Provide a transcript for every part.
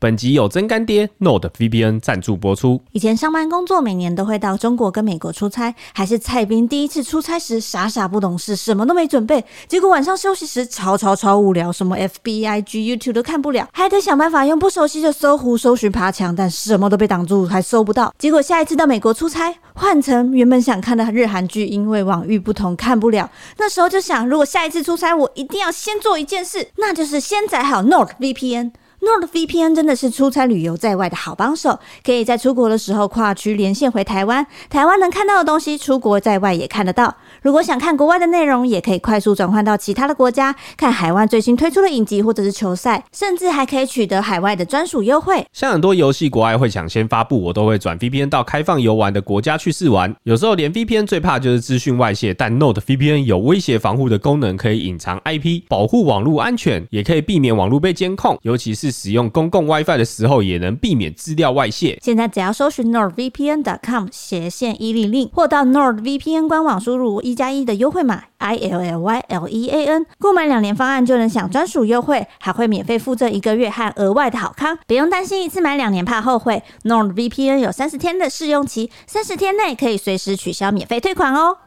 本集有真干爹 NordVPN 赞助播出。以前上班工作，每年都会到中国跟美国出差，还是蔡兵第一次出差时，傻傻不懂事，什么都没准备，结果晚上休息时超超超无聊，什么 FB、IG、YouTube 都看不了，还得想办法用不熟悉的搜狐搜寻爬墙，但什么都被挡住，还搜不到。结果下一次到美国出差，换成原本想看的日韩剧，因为网域不同看不了。那时候就想，如果下一次出差，我一定要先做一件事，那就是先载好 NordVPN。NordVPN 真的是出差旅游在外的好帮手，可以在出国的时候跨区连线回台湾，台湾能看到的东西，出国在外也看得到。如果想看国外的内容，也可以快速转换到其他的国家，看海外最新推出的影集或者是球赛，甚至还可以取得海外的专属优惠。像很多游戏国外会抢先发布，我都会转 VPN 到开放游玩的国家去试玩。有时候连 VPN 最怕就是资讯外泄，但 NordVPN 有威胁防护的功能，可以隐藏 IP，保护网络安全，也可以避免网络被监控，尤其是使用公共 WiFi 的时候，也能避免资料外泄。现在只要搜寻 NordVPN.com 斜线一零零，或到 NordVPN 官网输入一加一的优惠码 I L L Y L E A N，购买两年方案就能享专属优惠，还会免费附赠一个月和额外的好康，不用担心一次买两年怕后悔。NordVPN 有三十天的试用期，三十天内可以随时取消免费退款哦。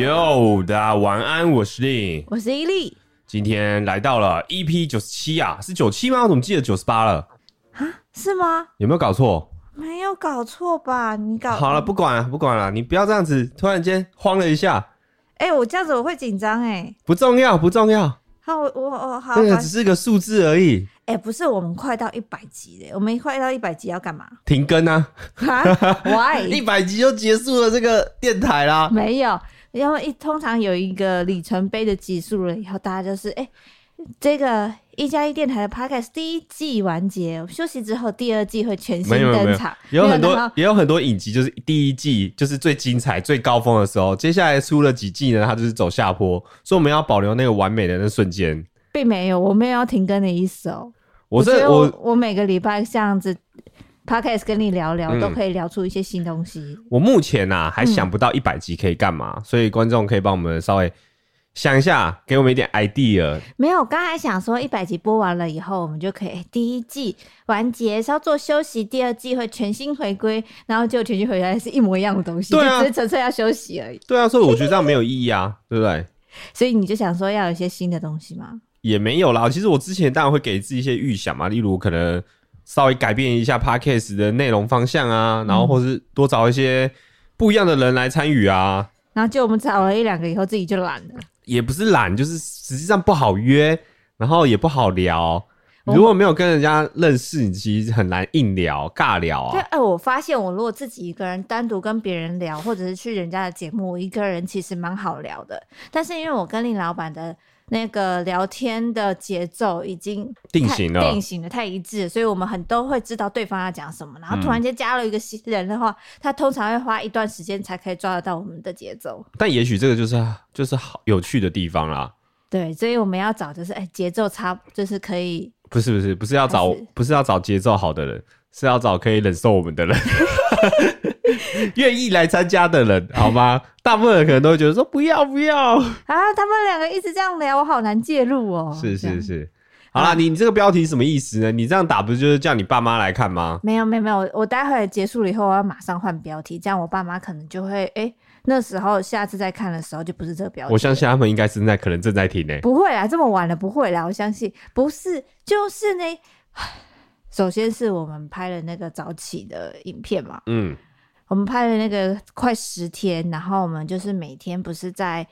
哟，大家晚安，我是令，我是伊利，今天来到了 EP 九十七啊，是九七吗？我怎么记得九十八了？啊，是吗？有没有搞错？没有搞错吧？你搞好了，不管了，不管了，你不要这样子，突然间慌了一下。哎、欸，我这样子我会紧张哎。不重要，不重要。好，我我我好。这个只是个数字而已。哎、欸，不是，我们快到一百集了，我们快到一百集要干嘛？停更啊？Why？一百集就结束了这个电台啦？没有。因为一通常有一个里程碑的集数了以后，大家就是哎、欸，这个一加一电台的 podcast 第一季完结，休息之后第二季会全新登场。有，很多也有很多影集，就是第一季就是最精彩、最高峰的时候，接下来出了几季呢，它就是走下坡，所以我们要保留那个完美的那瞬间。并没有，我没有要停更的意思哦。我这我我，我每个礼拜这样子。Podcast 跟你聊聊，都可以聊出一些新东西。嗯、我目前呐、啊、还想不到一百集可以干嘛，嗯、所以观众可以帮我们稍微想一下，给我们一点 idea。没有，刚才想说一百集播完了以后，我们就可以第一季完结，稍作休息，第二季会全新回归，然后就全新回来是一模一样的东西，对啊，就只是纯粹要休息而已。对啊，所以我觉得这样没有意义啊，对不对？所以你就想说要有一些新的东西吗？也没有啦，其实我之前当然会给自己一些预想嘛，例如可能。稍微改变一下 Podcast 的内容方向啊，然后或是多找一些不一样的人来参与啊。然后就我们找了一两个以后，自己就懒了。也不是懒，就是实际上不好约，然后也不好聊。如果没有跟人家认识，你其实很难硬聊、尬聊啊。对，哎，我发现我如果自己一个人单独跟别人聊，或者是去人家的节目，我一个人其实蛮好聊的。但是因为我跟林老板的。那个聊天的节奏已经定型了，定型了，太一致，所以我们很都会知道对方要讲什么。然后突然间加了一个新人的话，嗯、他通常会花一段时间才可以抓得到我们的节奏。但也许这个就是就是好有趣的地方啦。对，所以我们要找就是哎节奏差，就是可以。不是不是不是要找不是要找节奏好的人，是要找可以忍受我们的人。愿意来参加的人，好吗？大部分人可能都会觉得说不要不要啊！他们两个一直这样聊，我好难介入哦。是是是，好啦，你你这个标题什么意思呢？你这样打不就是叫你爸妈来看吗？没有没有没有，我我待会结束了以后，我要马上换标题，这样我爸妈可能就会哎、欸，那时候下次再看的时候就不是这个标题。我相信他们应该正在可能正在听呢。不会啦，这么晚了不会啦，我相信不是，就是呢。首先是我们拍了那个早起的影片嘛，嗯。我们拍了那个快十天，然后我们就是每天不是在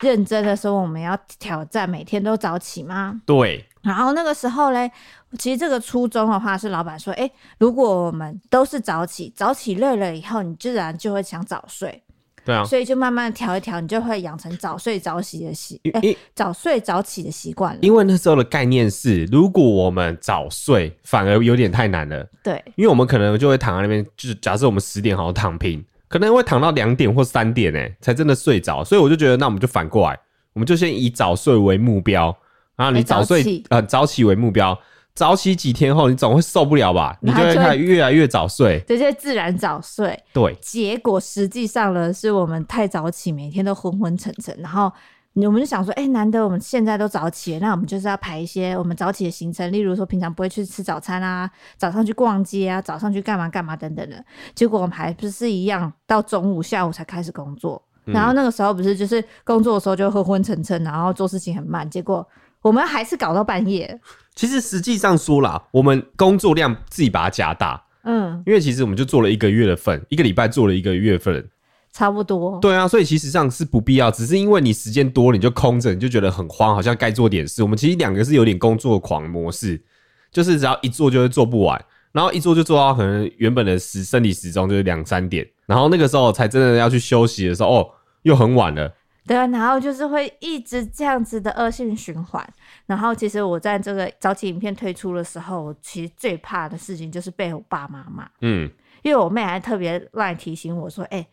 认真的说我们要挑战每天都早起吗？对。然后那个时候嘞，其实这个初衷的话是老板说，哎，如果我们都是早起，早起累了以后，你自然就会想早睡。对啊，所以就慢慢调一调，你就会养成早睡早起的习，哎、欸，早睡早起的习惯了。因为那时候的概念是，如果我们早睡，反而有点太难了。对，因为我们可能就会躺在那边，就是假设我们十点好好躺平，可能会躺到两点或三点，哎，才真的睡着。所以我就觉得，那我们就反过来，我们就先以早睡为目标，然后你早睡，呃，早起为目标。早起几天后，你总会受不了吧？你就会开始越来越早睡，这些自然早睡。对，结果实际上呢，是我们太早起，每天都昏昏沉沉，然后。我们就想说，哎、欸，难得我们现在都早起，那我们就是要排一些我们早起的行程，例如说平常不会去吃早餐啊，早上去逛街啊，早上去干嘛干嘛等等的。结果我们还不是一样，到中午、下午才开始工作。然后那个时候不是就是工作的时候就昏昏沉沉，然后做事情很慢，结果我们还是搞到半夜。其实实际上说啦，我们工作量自己把它加大，嗯，因为其实我们就做了一个月的份，一个礼拜做了一个月份。差不多，对啊，所以其实上是不必要，只是因为你时间多了，你就空着，你就觉得很慌，好像该做点事。我们其实两个是有点工作狂模式，就是只要一做就会做不完，然后一做就做到可能原本的时生理时钟就是两三点，然后那个时候才真的要去休息的时候，哦，又很晚了。对啊，然后就是会一直这样子的恶性循环。然后其实我在这个早期影片推出的时候，我其实最怕的事情就是被我爸妈骂。嗯，因为我妹还特别来提醒我说，哎、欸。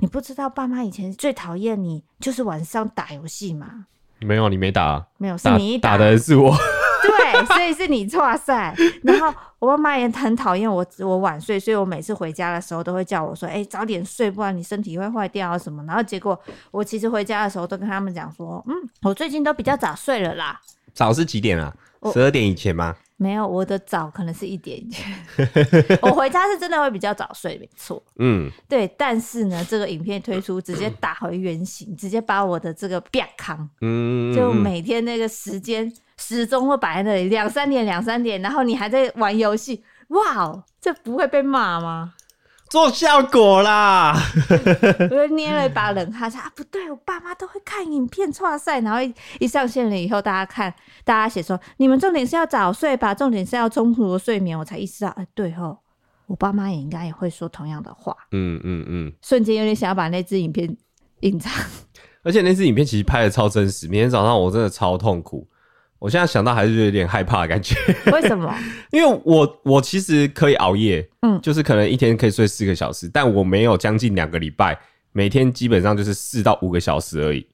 你不知道爸妈以前最讨厌你，就是晚上打游戏吗？没有，你没打啊。没有，是你打，打的是我。对，所以是你错赛。然后我妈妈也很讨厌我，我晚睡，所以我每次回家的时候都会叫我说：“哎、欸，早点睡，不然你身体会坏掉啊什么。”然后结果我其实回家的时候都跟他们讲说：“嗯，我最近都比较早睡了啦。”早是几点啊？十二点以前吗？没有，我的早可能是一点以前。我回家是真的会比较早睡，没错。嗯，对。但是呢，这个影片推出直接打回原形，直接把我的这个变康，嗯，就每天那个时间时钟会摆在那里，两三点，两三点，然后你还在玩游戏，哇，这不会被骂吗？做效果啦！我就捏了一把冷汗，说啊，不对，我爸妈都会看影片剉赛，然后一一上线了以后，大家看，大家写说，你们重点是要早睡吧，重点是要充足的睡眠，我才意识到，哎、欸，对吼，我爸妈也应该也会说同样的话。嗯嗯嗯，瞬间有点想要把那支影片隐藏，而且那支影片其实拍的超真实，明天早上我真的超痛苦。我现在想到还是有点害怕的感觉。为什么？因为我我其实可以熬夜，嗯，就是可能一天可以睡四个小时，但我没有将近两个礼拜，每天基本上就是四到五个小时而已。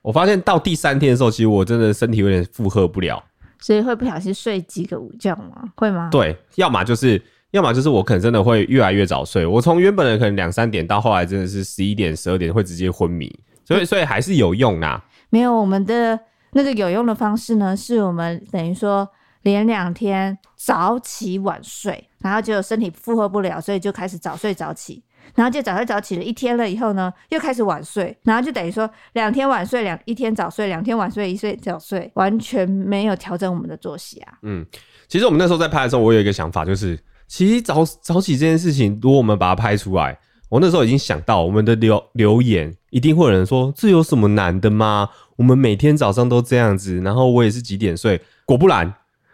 我发现到第三天的时候，其实我真的身体有点负荷不了，所以会不小心睡几个午觉吗？会吗？对，要么就是，要么就是我可能真的会越来越早睡。我从原本的可能两三点到后来真的是十一点、十二点会直接昏迷，所以所以还是有用啊。没有我们的。那个有用的方式呢，是我们等于说连两天早起晚睡，然后就身体负荷不了，所以就开始早睡早起，然后就早睡早起了一天了以后呢，又开始晚睡，然后就等于说两天晚睡两一天早睡，两天晚睡一睡早睡，完全没有调整我们的作息啊。嗯，其实我们那时候在拍的时候，我有一个想法，就是其实早早起这件事情，如果我们把它拍出来，我那时候已经想到我们的留留言一定会有人说，这有什么难的吗？我们每天早上都这样子，然后我也是几点睡。果不然，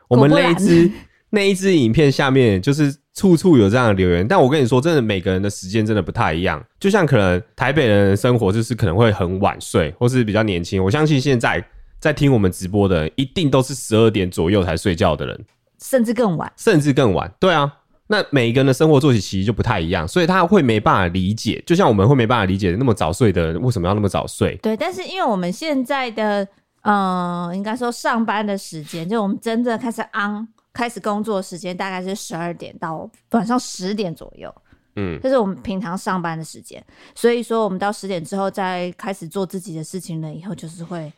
我们那一支 那一支影片下面就是处处有这样的留言。但我跟你说，真的每个人的时间真的不太一样。就像可能台北人的生活就是可能会很晚睡，或是比较年轻。我相信现在在听我们直播的人，一定都是十二点左右才睡觉的人，甚至更晚，甚至更晚。对啊。那每一个人的生活作息其实就不太一样，所以他会没办法理解，就像我们会没办法理解那么早睡的人为什么要那么早睡。对，但是因为我们现在的，嗯、呃，应该说上班的时间，就我们真正开始 on 开始工作时间大概是十二点到晚上十点左右，嗯，这是我们平常上班的时间，所以说我们到十点之后再开始做自己的事情了，以后就是会。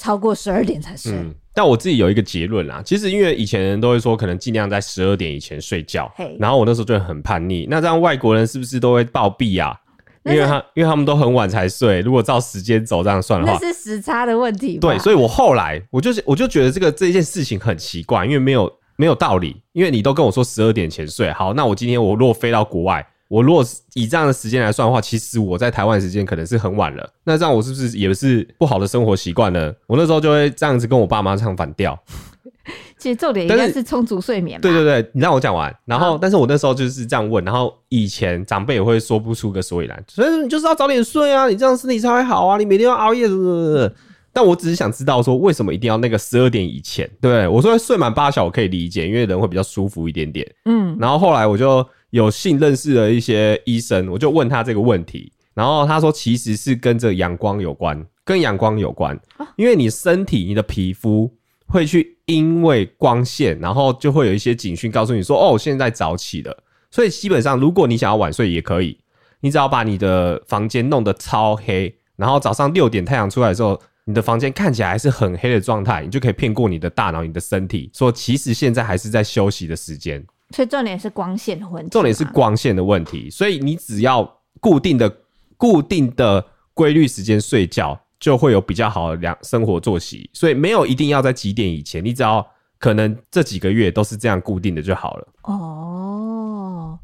超过十二点才睡。嗯，但我自己有一个结论啦。其实因为以前人都会说，可能尽量在十二点以前睡觉。然后我那时候就很叛逆。那这样外国人是不是都会暴毙啊？因为他因为他们都很晚才睡。如果照时间走这样算的话，那是时差的问题。对，所以我后来我就是我就觉得这个这件事情很奇怪，因为没有没有道理。因为你都跟我说十二点前睡，好，那我今天我如果飞到国外。我如果以这样的时间来算的话，其实我在台湾时间可能是很晚了。那这样我是不是也是不好的生活习惯呢？我那时候就会这样子跟我爸妈唱反调。其实重点应该是充足睡眠。对对对，你让我讲完。然后，但是我那时候就是这样问。然后以前长辈也会说不出个所以然，所以说你就是要早点睡啊，你这样身体才会好啊，你每天要熬夜什么什么？但我只是想知道说，为什么一定要那个十二点以前？对，我说睡满八小时我可以理解，因为人会比较舒服一点点。嗯，然后后来我就。有幸认识了一些医生，我就问他这个问题，然后他说其实是跟着阳光有关，跟阳光有关，因为你身体、你的皮肤会去因为光线，然后就会有一些警讯告诉你说，哦，现在早起了。所以基本上，如果你想要晚睡也可以，你只要把你的房间弄得超黑，然后早上六点太阳出来的时候，你的房间看起来还是很黑的状态，你就可以骗过你的大脑、你的身体，说其实现在还是在休息的时间。所以重点是光线的问题。重点是光线的问题，所以你只要固定的、固定的规律时间睡觉，就会有比较好的良生活作息。所以没有一定要在几点以前，你只要可能这几个月都是这样固定的就好了。哦，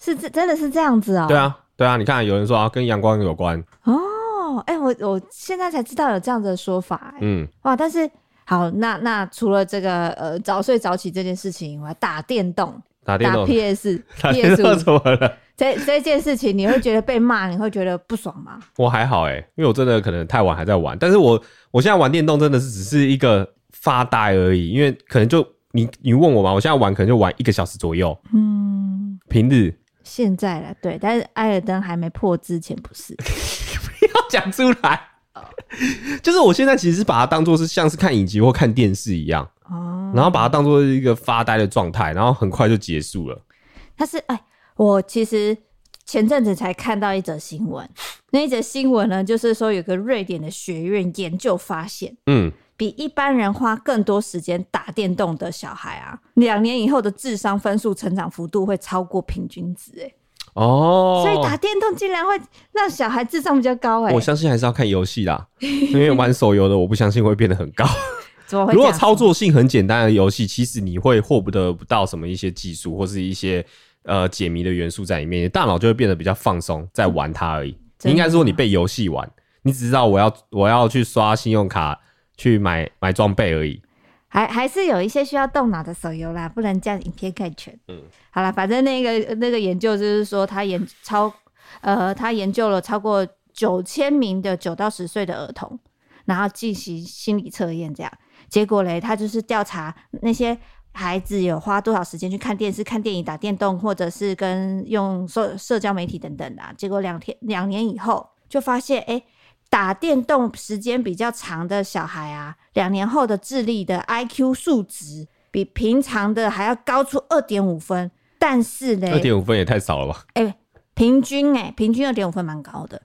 是这真的是这样子哦。对啊，对啊，你看有人说啊，跟阳光有关。哦，哎、欸，我我现在才知道有这样子的说法。嗯，哇，但是。好，那那除了这个呃早睡早起这件事情，以外打电动，打电动打 PS，打电动怎么了？这这件事情你会觉得被骂，你会觉得不爽吗？我还好哎、欸，因为我真的可能太晚还在玩，但是我我现在玩电动真的是只是一个发呆而已，因为可能就你你问我嘛，我现在玩可能就玩一个小时左右，嗯，平日现在了对，但是艾尔登还没破之前不是，不要讲出来。就是我现在其实是把它当做是像是看影集或看电视一样，哦，然后把它当做一个发呆的状态，然后很快就结束了。但是，哎，我其实前阵子才看到一则新闻，那一则新闻呢，就是说有个瑞典的学院研究发现，嗯，比一般人花更多时间打电动的小孩啊，两年以后的智商分数成长幅度会超过平均值，哎。哦，所以打电动竟然会让小孩智商比较高哎！我相信还是要看游戏啦，因为玩手游的我不相信会变得很高。怎么会？如果操作性很简单的游戏，其实你会获不得不到什么一些技术或是一些呃解谜的元素在里面，你大脑就会变得比较放松，在玩它而已。你应该说你被游戏玩，你只知道我要我要去刷信用卡去买买装备而已。还还是有一些需要动脑的手游啦，不能这样以偏概全。嗯，好了，反正那个那个研究就是说，他研超呃，他研究了超过九千名的九到十岁的儿童，然后进行心理测验，这样结果嘞，他就是调查那些孩子有花多少时间去看电视、看电影、打电动，或者是跟用社社交媒体等等的。结果两天两年以后，就发现哎。欸打电动时间比较长的小孩啊，两年后的智力的 IQ 数值比平常的还要高出二点五分。但是呢，二点五分也太少了吧？哎、欸，平均哎、欸，平均二点五分蛮高的。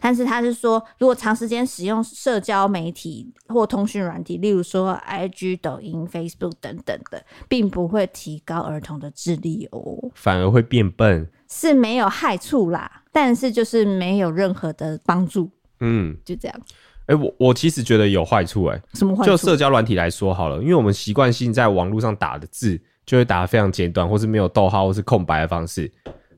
但是他是说，如果长时间使用社交媒体或通讯软体，例如说 IG、抖音、Facebook 等等的，并不会提高儿童的智力哦，反而会变笨，是没有害处啦，但是就是没有任何的帮助。嗯，就这样。哎、欸，我我其实觉得有坏处、欸，哎，什么坏处？就社交软体来说好了，因为我们习惯性在网络上打的字，就会打得非常简短，或是没有逗号，或是空白的方式。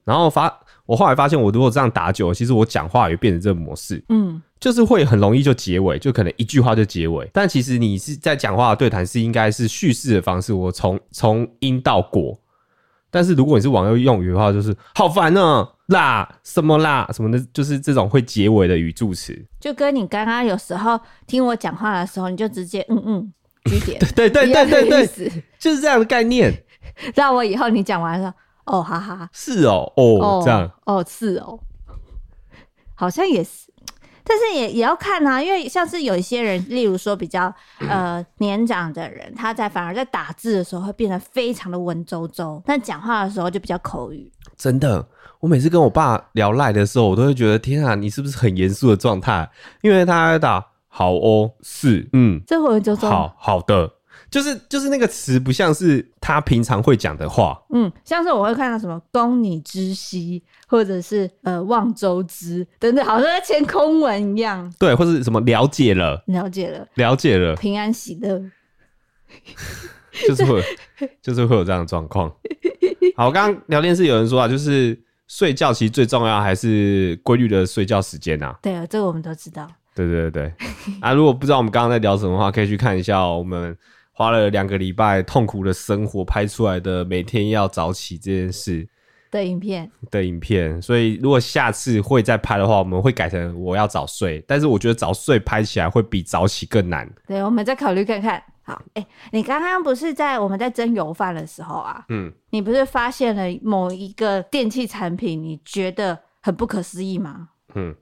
然后发，我后来发现，我如果这样打久了，其实我讲话也变成这个模式，嗯，就是会很容易就结尾，就可能一句话就结尾。但其实你是在讲话的对谈，是应该是叙事的方式，我从从因到果。但是如果你是网友用语的话，就是好烦呢，啦什么啦什么的，就是这种会结尾的语助词，就跟你刚刚有时候听我讲话的时候，你就直接嗯嗯句点，对对对对对对，就是这样的概念。让我以后你讲完了，哦哈哈，是哦哦，哦这样。哦是哦，好像也是。但是也也要看啊，因为像是有一些人，例如说比较呃 年长的人，他在反而在打字的时候会变得非常的文绉绉，但讲话的时候就比较口语。真的，我每次跟我爸聊赖的时候，我都会觉得天啊，你是不是很严肃的状态？因为他在打好哦，是嗯，这会就说好好的。就是就是那个词不像是他平常会讲的话，嗯，像是我会看到什么“供你知悉”或者是呃“望周知”等等，好像在签空文一样。对，或者什么了解了，了解了，了解了，平安喜乐，就是会就是会有这样的状况。好，我刚刚聊天室有人说啊，就是睡觉其实最重要还是规律的睡觉时间啊。对啊，这个我们都知道。对对对对 啊，如果不知道我们刚刚在聊什么的话，可以去看一下我们。花了两个礼拜痛苦的生活拍出来的每天要早起这件事的影片的影片，所以如果下次会再拍的话，我们会改成我要早睡，但是我觉得早睡拍起来会比早起更难。对，我们再考虑看看。好，哎、欸，你刚刚不是在我们在蒸油饭的时候啊，嗯，你不是发现了某一个电器产品，你觉得很不可思议吗？嗯，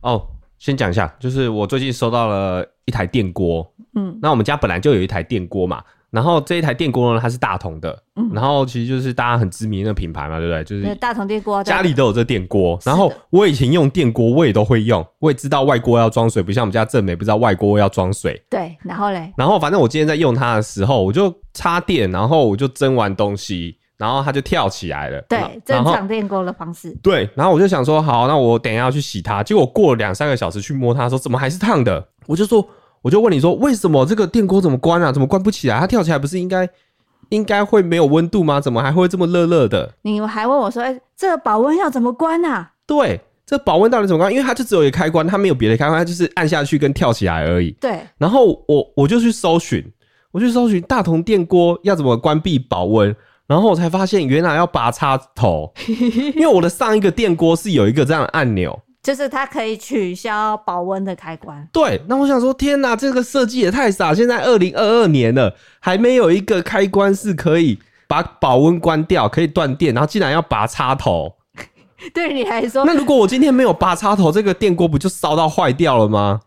哦，先讲一下，就是我最近收到了一台电锅。嗯，那我们家本来就有一台电锅嘛。然后这一台电锅呢，它是大同的，嗯，然后其实就是大家很知名的那个品牌嘛，对不对？就是大同电锅，家里都有这电锅。然后我以前用电锅，我也都会用，我也知道外锅要装水，不像我们家正美不知道外锅要装水。对，然后嘞，然后反正我今天在用它的时候，我就插电，然后我就蒸完东西，然后它就跳起来了。对，正常电锅的方式。对，然后我就想说，好，那我等一下要去洗它。结果过了两三个小时去摸它的时候，怎么还是烫的？我就说，我就问你说，为什么这个电锅怎么关啊？怎么关不起来？它跳起来不是应该？应该会没有温度吗？怎么还会这么热热的？你还问我说：“哎、欸，这个保温要怎么关啊？”对，这保温到底怎么关？因为它就只有一个开关，它没有别的开关，它就是按下去跟跳起来而已。对。然后我我就去搜寻，我去搜寻大同电锅要怎么关闭保温，然后我才发现原来要拔插头，因为我的上一个电锅是有一个这样的按钮。就是它可以取消保温的开关。对，那我想说，天哪，这个设计也太傻！现在二零二二年了，还没有一个开关是可以把保温关掉，可以断电，然后竟然要拔插头。对你来说，那如果我今天没有拔插头，这个电锅不就烧到坏掉了吗？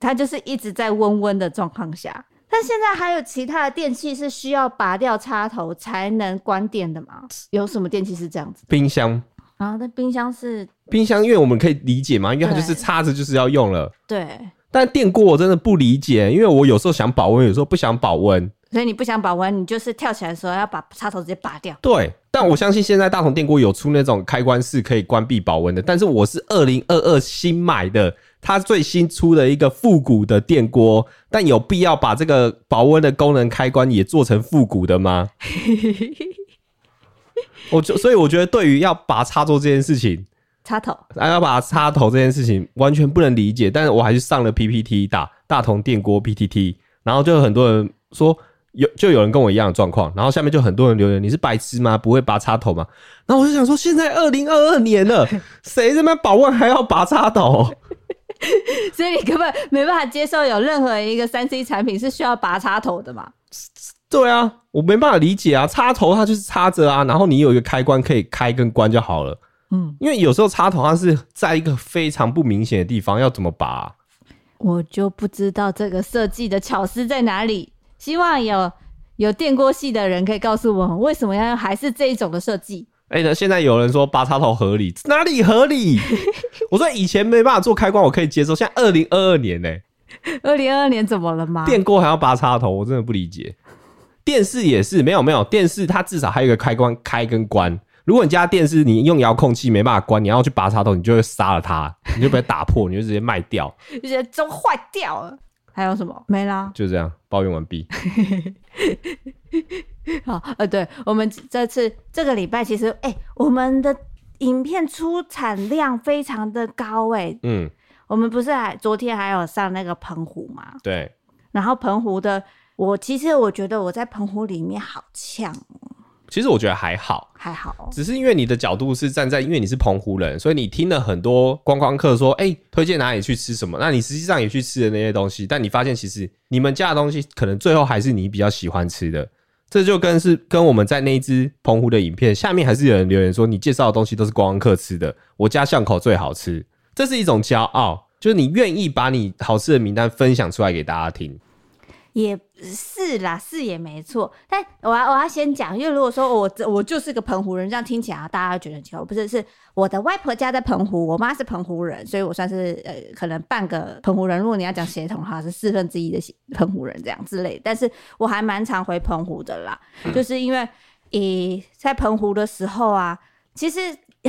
它就是一直在温温的状况下。但现在还有其他的电器是需要拔掉插头才能关电的吗？有什么电器是这样子？冰箱。啊，那冰箱是冰箱，因为我们可以理解嘛，因为它就是插着就是要用了。对。但电锅我真的不理解，因为我有时候想保温，有时候不想保温。所以你不想保温，你就是跳起来的时候要把插头直接拔掉。对。但我相信现在大同电锅有出那种开关式可以关闭保温的，但是我是二零二二新买的，它最新出的一个复古的电锅，但有必要把这个保温的功能开关也做成复古的吗？我就所以我觉得，对于要拔插座这件事情，插头，还要拔插头这件事情，完全不能理解。但是我还是上了 PPT 大大同电锅 PTT，然后就有很多人说有，就有人跟我一样的状况，然后下面就很多人留言：“你是白痴吗？不会拔插头吗？”然后我就想说，现在二零二二年了，谁他妈保温还要拔插头？所以你根本没办法接受有任何一个三 C 产品是需要拔插头的嘛？对啊，我没办法理解啊，插头它就是插着啊，然后你有一个开关可以开跟关就好了。嗯，因为有时候插头它是在一个非常不明显的地方，要怎么拔啊？我就不知道这个设计的巧思在哪里。希望有有电锅系的人可以告诉我们，为什么要用还是这一种的设计？哎、欸，现在有人说拔插头合理，哪里合理？我说以前没办法做开关，我可以接受。现在二零二二年呢、欸？二零二二年怎么了吗？电锅还要拔插头，我真的不理解。电视也是，没有没有，电视它至少还有一个开关开跟关。如果你家电视你用遥控器没办法关，你要去拔插头，你就会杀了它，你就被它打破，你就直接卖掉，就觉得都坏掉了。还有什么？没啦，就这样，抱怨完毕。好，呃，对，我们这次这个礼拜其实，哎、欸，我们的影片出产量非常的高、欸，哎，嗯，我们不是还昨天还有上那个澎湖嘛？对，然后澎湖的。我其实我觉得我在澎湖里面好呛哦。其实我觉得还好，还好，只是因为你的角度是站在，因为你是澎湖人，所以你听了很多观光客说，哎，推荐哪里去吃什么，那你实际上也去吃的那些东西，但你发现其实你们家的东西可能最后还是你比较喜欢吃的。这就跟是跟我们在那一支澎湖的影片下面还是有人留言说，你介绍的东西都是观光客吃的，我家巷口最好吃，这是一种骄傲，就是你愿意把你好吃的名单分享出来给大家听。也是啦，是也没错。但我要我要先讲，因为如果说我我就是个澎湖人，这样听起来大家会觉得很奇怪。不是，是我的外婆家在澎湖，我妈是澎湖人，所以我算是呃可能半个澎湖人。如果你要讲血统的话，是四分之一的澎湖人这样之类。但是我还蛮常回澎湖的啦，就是因为诶在澎湖的时候啊，其实。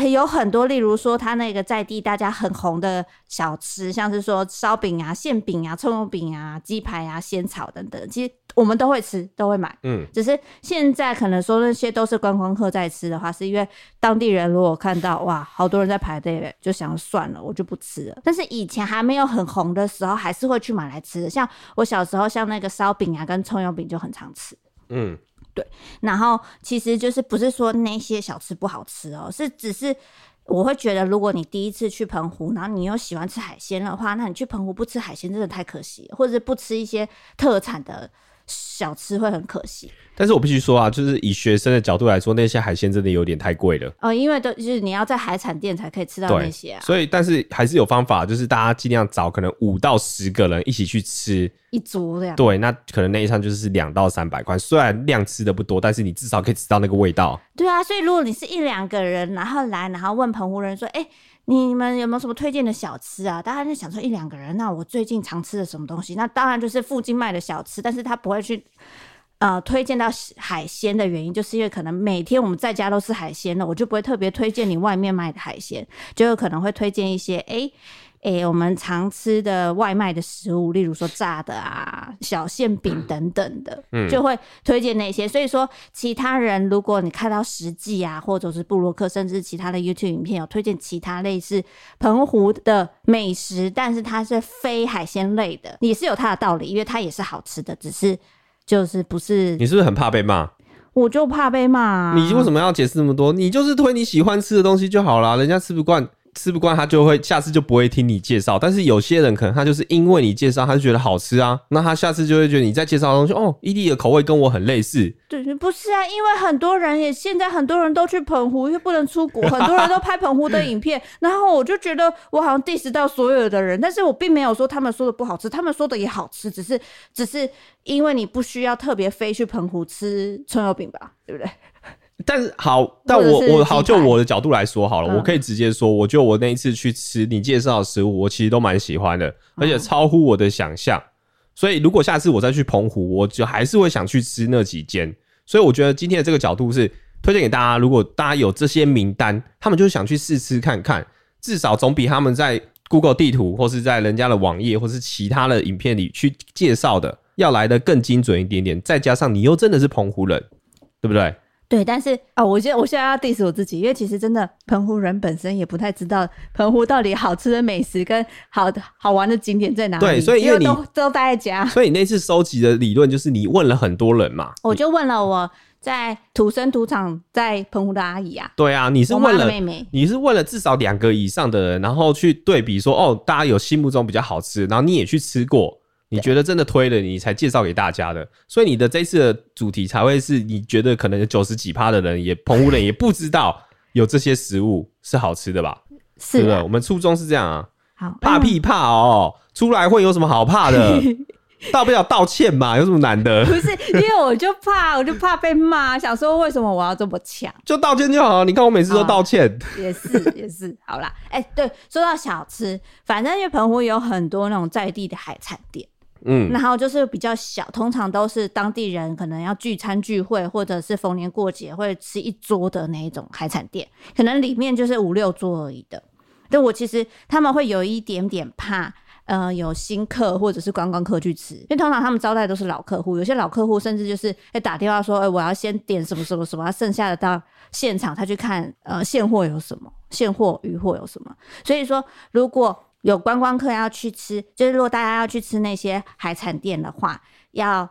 有很多，例如说他那个在地大家很红的小吃，像是说烧饼啊、馅饼啊、葱油饼啊、鸡排啊、仙草等等，其实我们都会吃，都会买。嗯，只是现在可能说那些都是观光客在吃的话，是因为当地人如果看到哇，好多人在排队，就想算了，我就不吃了。但是以前还没有很红的时候，还是会去买来吃的。像我小时候，像那个烧饼啊跟葱油饼就很常吃。嗯。对，然后其实就是不是说那些小吃不好吃哦，是只是我会觉得，如果你第一次去澎湖，然后你又喜欢吃海鲜的话，那你去澎湖不吃海鲜真的太可惜，或者是不吃一些特产的小吃会很可惜。但是我必须说啊，就是以学生的角度来说，那些海鲜真的有点太贵了。哦，因为都就是你要在海产店才可以吃到那些啊。所以，但是还是有方法，就是大家尽量找可能五到十个人一起去吃一桌这样。对，那可能那一餐就是两到三百块，虽然量吃的不多，但是你至少可以吃到那个味道。对啊，所以如果你是一两个人，然后来，然后问澎湖人说：“哎、欸，你们有没有什么推荐的小吃啊？”大家就想说一两个人，那我最近常吃的什么东西？那当然就是附近卖的小吃，但是他不会去。呃，推荐到海鲜的原因，就是因为可能每天我们在家都吃海鲜了，我就不会特别推荐你外面卖的海鲜，就有可能会推荐一些，哎、欸、哎、欸，我们常吃的外卖的食物，例如说炸的啊、小馅饼等等的，嗯，就会推荐那些。所以说，其他人如果你看到实际啊，或者是布洛克，甚至其他的 YouTube 影片有推荐其他类似澎湖的美食，但是它是非海鲜类的，也是有它的道理，因为它也是好吃的，只是。就是不是？你是不是很怕被骂？我就怕被骂啊。你为什么要解释那么多？你就是推你喜欢吃的东西就好啦，人家吃不惯。吃不惯他就会下次就不会听你介绍，但是有些人可能他就是因为你介绍，他就觉得好吃啊，那他下次就会觉得你在介绍的东西哦，伊利的口味跟我很类似。对，不是啊，因为很多人也现在很多人都去澎湖，因为不能出国，很多人都拍澎湖的影片，然后我就觉得我好像 diss 到所有的人，但是我并没有说他们说的不好吃，他们说的也好吃，只是只是因为你不需要特别飞去澎湖吃葱油饼吧，对不对？但是好，但我我好就我的角度来说好了，嗯，我可以直接说，我就我那一次去吃你介绍的食物，我其实都蛮喜欢的，而且超乎我的想象。嗯。所以如果下次我再去澎湖，我就还是会想去吃那几间。所以我觉得今天的这个角度是推荐给大家，如果大家有这些名单，他们就想去试吃看看，至少总比他们在 Google 地图或是在人家的网页或是其他的影片里去介绍的要来的更精准一点点。再加上你又真的是澎湖人，对不对？对，但是啊、哦，我现在我现在要 diss 我自己，因为其实真的澎湖人本身也不太知道澎湖到底好吃的美食跟好的好玩的景点在哪里。对，所以因为你都都待在家，所以你那次收集的理论就是你问了很多人嘛。我就问了我在土生土长在澎湖的阿姨啊。对啊，你是问了妹妹，你是问了至少两个以上的人，然后去对比说哦，大家有心目中比较好吃，然后你也去吃过。你觉得真的推了，你才介绍给大家的，所以你的这次的主题才会是你觉得可能有九十几趴的人也澎湖人也不知道有这些食物是好吃的吧？是的，我们初衷是这样啊。好，怕屁怕哦，出来会有什么好怕的？大不了道歉嘛，有什么难的？不是，因为我就怕，我就怕被骂，想说为什么我要这么强？就道歉就好，你看我每次都道歉。哦、也是也是，好啦，哎、欸，对，说到小吃，反正因为澎湖有很多那种在地的海产店。嗯，然后就是比较小，通常都是当地人可能要聚餐聚会，或者是逢年过节会吃一桌的那一种海产店，可能里面就是五六桌而已的。但我其实他们会有一点点怕，呃，有新客或者是观光客去吃，因为通常他们招待都是老客户，有些老客户甚至就是会打电话说，哎、我要先点什么什么什么，剩下的到现场他去看，呃，现货有什么，现货鱼货有什么。所以说，如果有观光客要去吃，就是如果大家要去吃那些海产店的话，要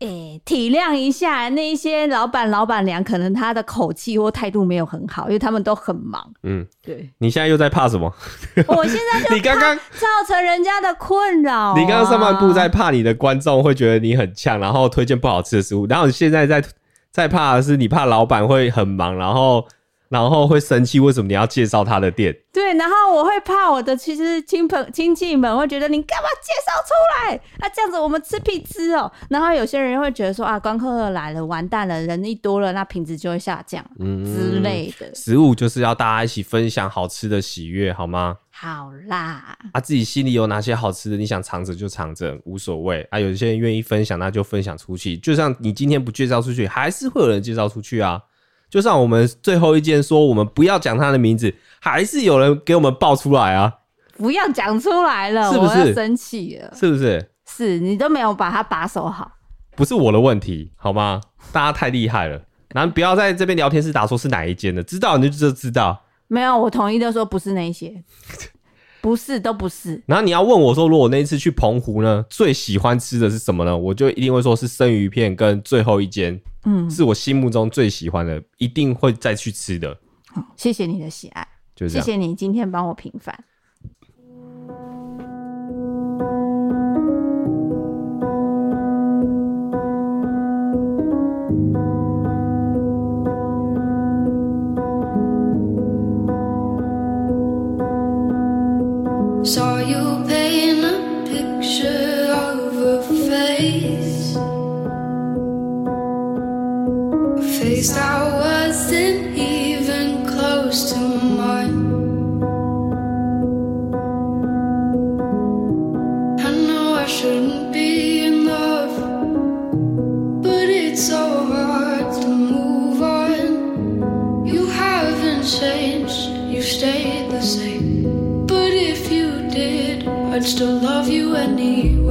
诶、欸、体谅一下那一些老板老板娘，可能他的口气或态度没有很好，因为他们都很忙。嗯，对。你现在又在怕什么？我现在就你刚刚造成人家的困扰、啊。你刚刚上半部在怕你的观众会觉得你很呛，然后推荐不好吃的食物，然后你现在在在怕的是你怕老板会很忙，然后。然后会生气，为什么你要介绍他的店？对，然后我会怕我的其实亲朋亲戚们会觉得你干嘛介绍出来？那、啊、这样子我们吃屁吃哦。然后有些人会觉得说啊，观客来了，完蛋了，人一多了，那品质就会下降，嗯之类的。食物就是要大家一起分享好吃的喜悦，好吗？好啦，啊，自己心里有哪些好吃的，你想藏着就藏着，无所谓啊。有些人愿意分享，那就分享出去。就像你今天不介绍出去，还是会有人介绍出去啊。就像我们最后一件说，我们不要讲他的名字，还是有人给我们爆出来啊！不要讲出来了，是不是？生气了，是不是？是你都没有把他把守好，不是我的问题，好吗？大家太厉害了，然后不要在这边聊天室打说是哪一间的，知道你就知道。没有，我统一的说不是那些，不是都不是。然后你要问我说，如果那一次去澎湖呢，最喜欢吃的是什么呢？我就一定会说是生鱼片跟最后一间。嗯，是我心目中最喜欢的，一定会再去吃的。好，谢谢你的喜爱，就。谢谢你今天帮我平反。Saw you paint a picture of a face, a face that wasn't even close to mine. I know I shouldn't be. to love you anyway.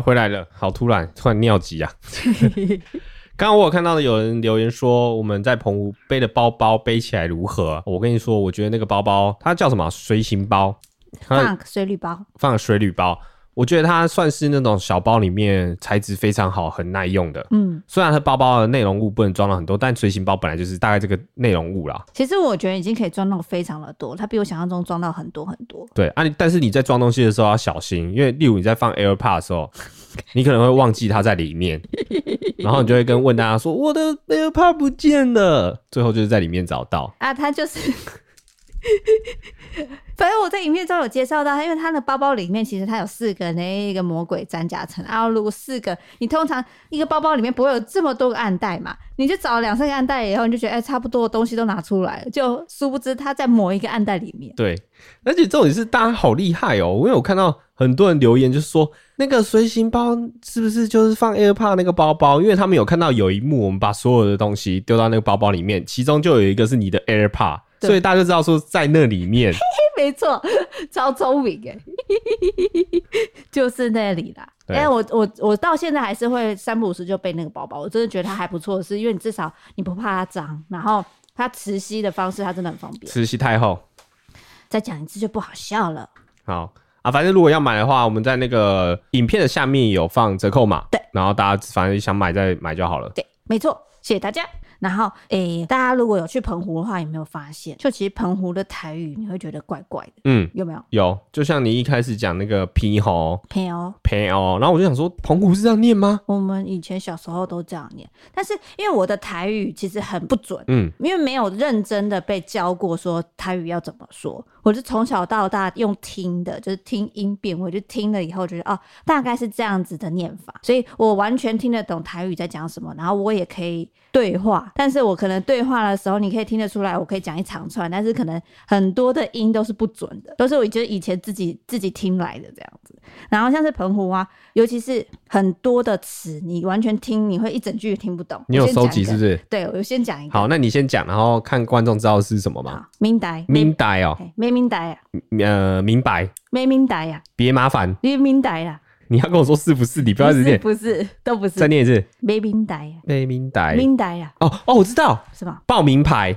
回来了，好突然，突然尿急啊！刚刚我有看到的有人留言说，我们在澎湖背的包包背起来如何？我跟你说，我觉得那个包包它叫什么？随行包，它放水旅包，放水旅包。我觉得它算是那种小包里面材质非常好、很耐用的。嗯，虽然它包包的内容物不能装了很多，但随行包本来就是大概这个内容物啦。其实我觉得已经可以装到非常的多，它比我想象中装到很多很多。对啊，但是你在装东西的时候要小心，因为例如你在放 AirPod 的时候，你可能会忘记它在里面，然后你就会跟问大家说我的 AirPod 不见了，最后就是在里面找到。啊，它就是，反正我在影片中有介绍到，因为他的包包里面其实它有四个那个魔鬼粘夹层，然后如果四个，你通常一个包包里面不会有这么多个暗袋嘛，你就找两三个暗袋以后，你就觉得哎、差不多的东西都拿出来了，就殊不知它在某一个暗袋里面。对，而且重点是大家好厉害哦，因为我看到很多人留言就是说，那个随行包是不是就是放 AirPod 那个包包？因为他们有看到有一幕，我们把所有的东西丢到那个包包里面，其中就有一个是你的 AirPod。所以大家就知道说在那里面，没错，超聪明哎，就是那里啦。哎，我我我到现在还是会三不五时就背那个包包，我真的觉得它还不错是，因为你至少你不怕它脏，然后它磁吸的方式它真的很方便。磁吸太厚，再讲一次就不好笑了。好啊，反正如果要买的话，我们在那个影片的下面有放折扣码，对，然后大家反正想买再买就好了。对，没错，谢谢大家。然后，诶、欸，大家如果有去澎湖的话，有没有发现，就其实澎湖的台语你会觉得怪怪的，嗯，有没有？有，就像你一开始讲那个皮猴，皮哦，皮哦，然后我就想说，澎湖是这样念吗？我们以前小时候都这样念，但是因为我的台语其实很不准，嗯，因为没有认真的被教过说台语要怎么说，我是从小到大用听的，就是听音变，我就听了以后觉得哦，大概是这样子的念法，所以我完全听得懂台语在讲什么，然后我也可以对话，但是我可能。对话的时候，你可以听得出来，我可以讲一长串，但是可能很多的音都是不准的，都是我觉得以前自己自己听来的这样子。然后像是澎湖啊，尤其是很多的词，你完全听你会一整句也听不懂。你有收集是不是？对，我先讲一个。好，那你先讲，然后看观众知道是什么吗？明白，明白哦，嘿没明白啊，呃，明白，没明白呀，别麻烦，你明白啦？你要跟我说是不是？你不要一直念，不是，都不是再，念一次，没明白呀，没明白，明白呀，哦哦，我知道，是吗？报名牌，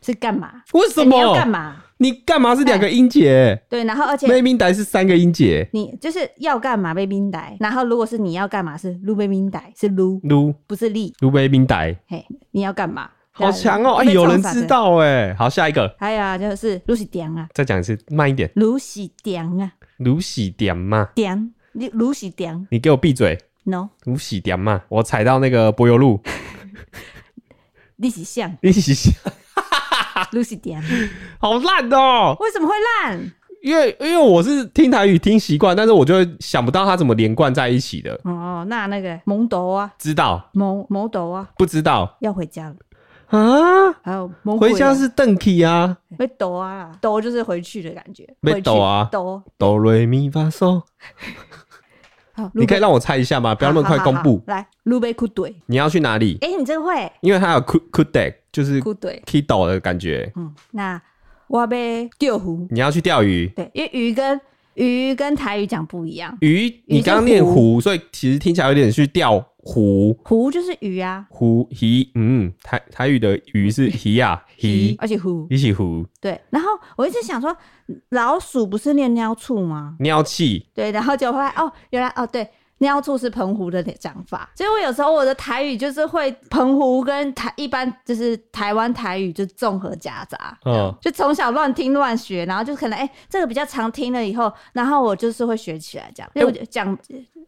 是干嘛？为什欸你要干？嘛？你干嘛是两个音节？对，然后而且没明白是三个音节，你就是要干嘛被明白，然后如果是你要干嘛是撸被明白，是撸，撸不是力。撸没明白，嘿，你要干嘛？好强哦！哎，被有人。知道哎。好，下一个，还有啊，就是卢喜点啊，再讲一次，慢一点，卢喜点啊，卢喜点嘛，点，你卢喜点你给我闭嘴，，no，卢喜点嘛，我踩到那个柏油路，你是像 你喜卢 喜点，好烂哦。为什么会烂？因为因为我是听台语听习惯，但是我就会想不到它怎么连贯在一起的。哦，那那个蒙斗啊，知道蒙蒙斗啊，不知道要回家了。啊？还有蒙回家是邓 key 啊，被抖啊啦，抖就是回去的感觉，被抖啊抖。哆瑞咪发嗦。好，你可以让我猜一下吗？不要那么快公布。来，卢贝库怼。你要去哪里？哎，你这个会因为它有 could could deck，就是库队 kido 的感觉。嗯，那我要钓湖。你要去钓鱼，对，因为鱼跟鱼跟台语讲不一样，鱼你刚刚念湖，所以其实听起来有点去钓湖。湖就是鱼啊，湖鱼，嗯，台台语的鱼是鱼啊，鱼，而且湖一起湖，对。然后我一直想说，老鼠不是念尿醋吗？尿气，对，然后就后来哦，原来哦对。尿醋是澎湖的讲法，所以我有时候我的台语就是会澎湖跟台一般就是台湾台语就综合夹杂，嗯，就从小乱听乱学，然后就可能哎、欸、这个比较常听了以后，然后我就是会学起来这样，因讲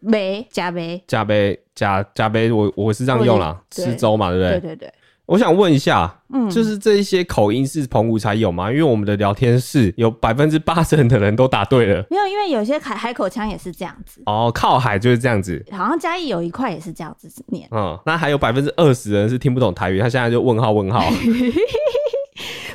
梅加梅加杯加加杯，我我是这样用啦，吃粥嘛，对不对？对对对。我想问一下，嗯就是这一些口音是澎湖才有吗？因为我们的聊天室有百分之八十的人都答对了。没有，因为有些海海口腔也是这样子，哦，靠海就是这样子。好像嘉义有一块也是这样子念。嗯，那还有百分之二十人是听不懂台语，他现在就问号问号。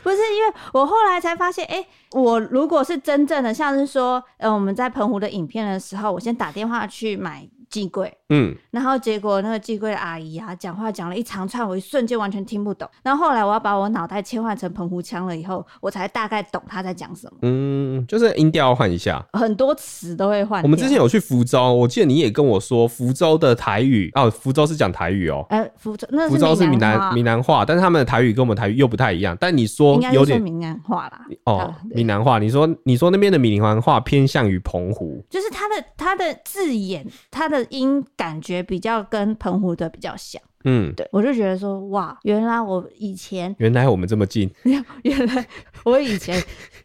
不是因为我后来才发现，哎、欸，我如果是真正的，像是说，呃，我们在澎湖的影片的时候，我先打电话去买寄柜，嗯，然后结果那个寄柜的阿姨啊，讲话讲了一长串，我一瞬间完全听不懂。然后后来我要把我脑袋切换成澎湖腔了以后，我才大概懂她在讲什么。嗯，就是音调要换一下，很多词都会换。我们之前有去福州，我记得你也跟我说，福州的台语哦，福州是讲台语哦、喔。哎、呃，福州那福州是闽南闽南话，但是他们的台语跟我们台语又不太一样。但你说有点是闽南话啦。哦啊，闽南话，你说你说那边的闽南话偏向于澎湖，就是他的他的字眼，他的音感觉比较跟澎湖的比较像。嗯，对，我就觉得说，哇，原来我以前，原来我们这么近。原来我以前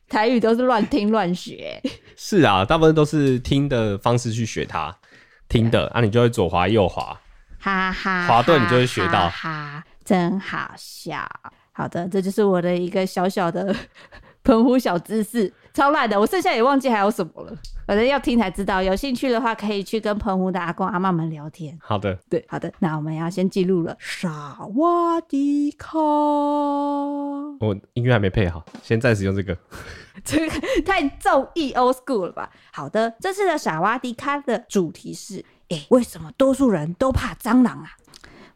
台语都是乱听乱学。是啊，大部分都是听的方式去学它，听的啊，你就会左滑右滑，哈哈，滑对你就会学到哈哈，真好笑。好的，这就是我的一个小小的澎湖小知识，超烂的，我剩下也忘记还有什么了。反正要听才知道，有兴趣的话可以去跟澎湖的阿公阿妈们聊天。好的，对，好的，那我们要先记录了。萨瓦迪卡，我音乐还没配好，先暂时用这个。这个太重 E old school 了吧？好的，这次的萨瓦迪卡的主题是：哎，为什么多数人都怕蟑螂啊？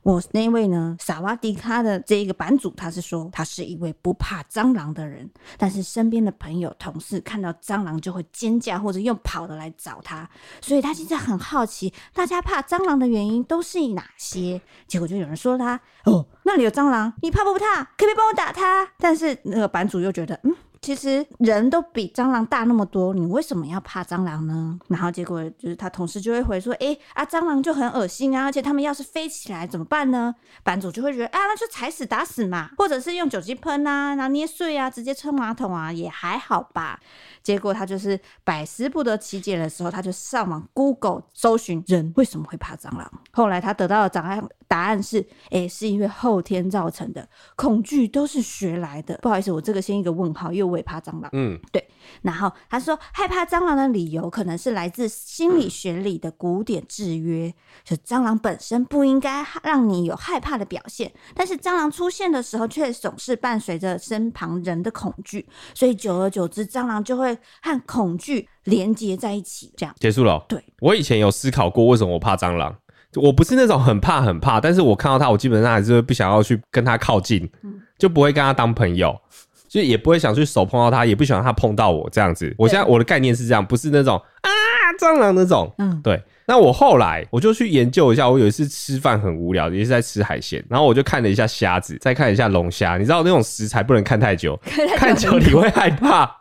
我那位呢，萨瓦迪卡的这一个版主，他是说他是一位不怕蟑螂的人，但是身边的朋友、同事看到蟑螂就会尖叫或者用跑的来找他，所以他现在很好奇，大家怕蟑螂的原因都是哪些？结果就有人说他哦，那里有蟑螂，你怕不怕？可不可以帮我打他？但是那个版主又觉得，嗯。其实人都比蟑螂大那么多，你为什么要怕蟑螂呢？然后结果就是他同事就会回说：“哎啊，蟑螂就很恶心啊，而且他们要是飞起来怎么办呢？”版主就会觉得啊，那就踩死打死嘛，或者是用酒精喷啊，然后捏碎啊，直接冲马桶啊，也还好吧。结果他就是百思不得其解的时候，他就上网 Google 搜寻人为什么会怕蟑螂。后来他得到的答案答案是，哎，是因为后天造成的。恐惧都是学来的。不好意思，我这个先一个问号，因为我也怕蟑螂。嗯，对。然后他说，害怕蟑螂的理由可能是来自心理学里的古典制约，就蟑螂本身不应该让你有害怕的表现，但是蟑螂出现的时候却总是伴随着身旁人的恐惧，所以久而久之，蟑螂就会和恐惧连接在一起。这样结束了哦。对，我以前有思考过，为什么我怕蟑螂。我不是那种很怕很怕，但是我看到他，我基本上还是会不想要去跟他靠近，就不会跟他当朋友，就也不会想去手碰到他，也不喜欢他碰到我这样子。我现在我的概念是这样，不是那种啊蟑螂那种，嗯，对。那我后来我就去研究一下，我有一次吃饭很无聊，也是在吃海鲜，然后我就看了一下虾子，再看一下龙虾。你知道那种食材不能看太久，看久你会害怕。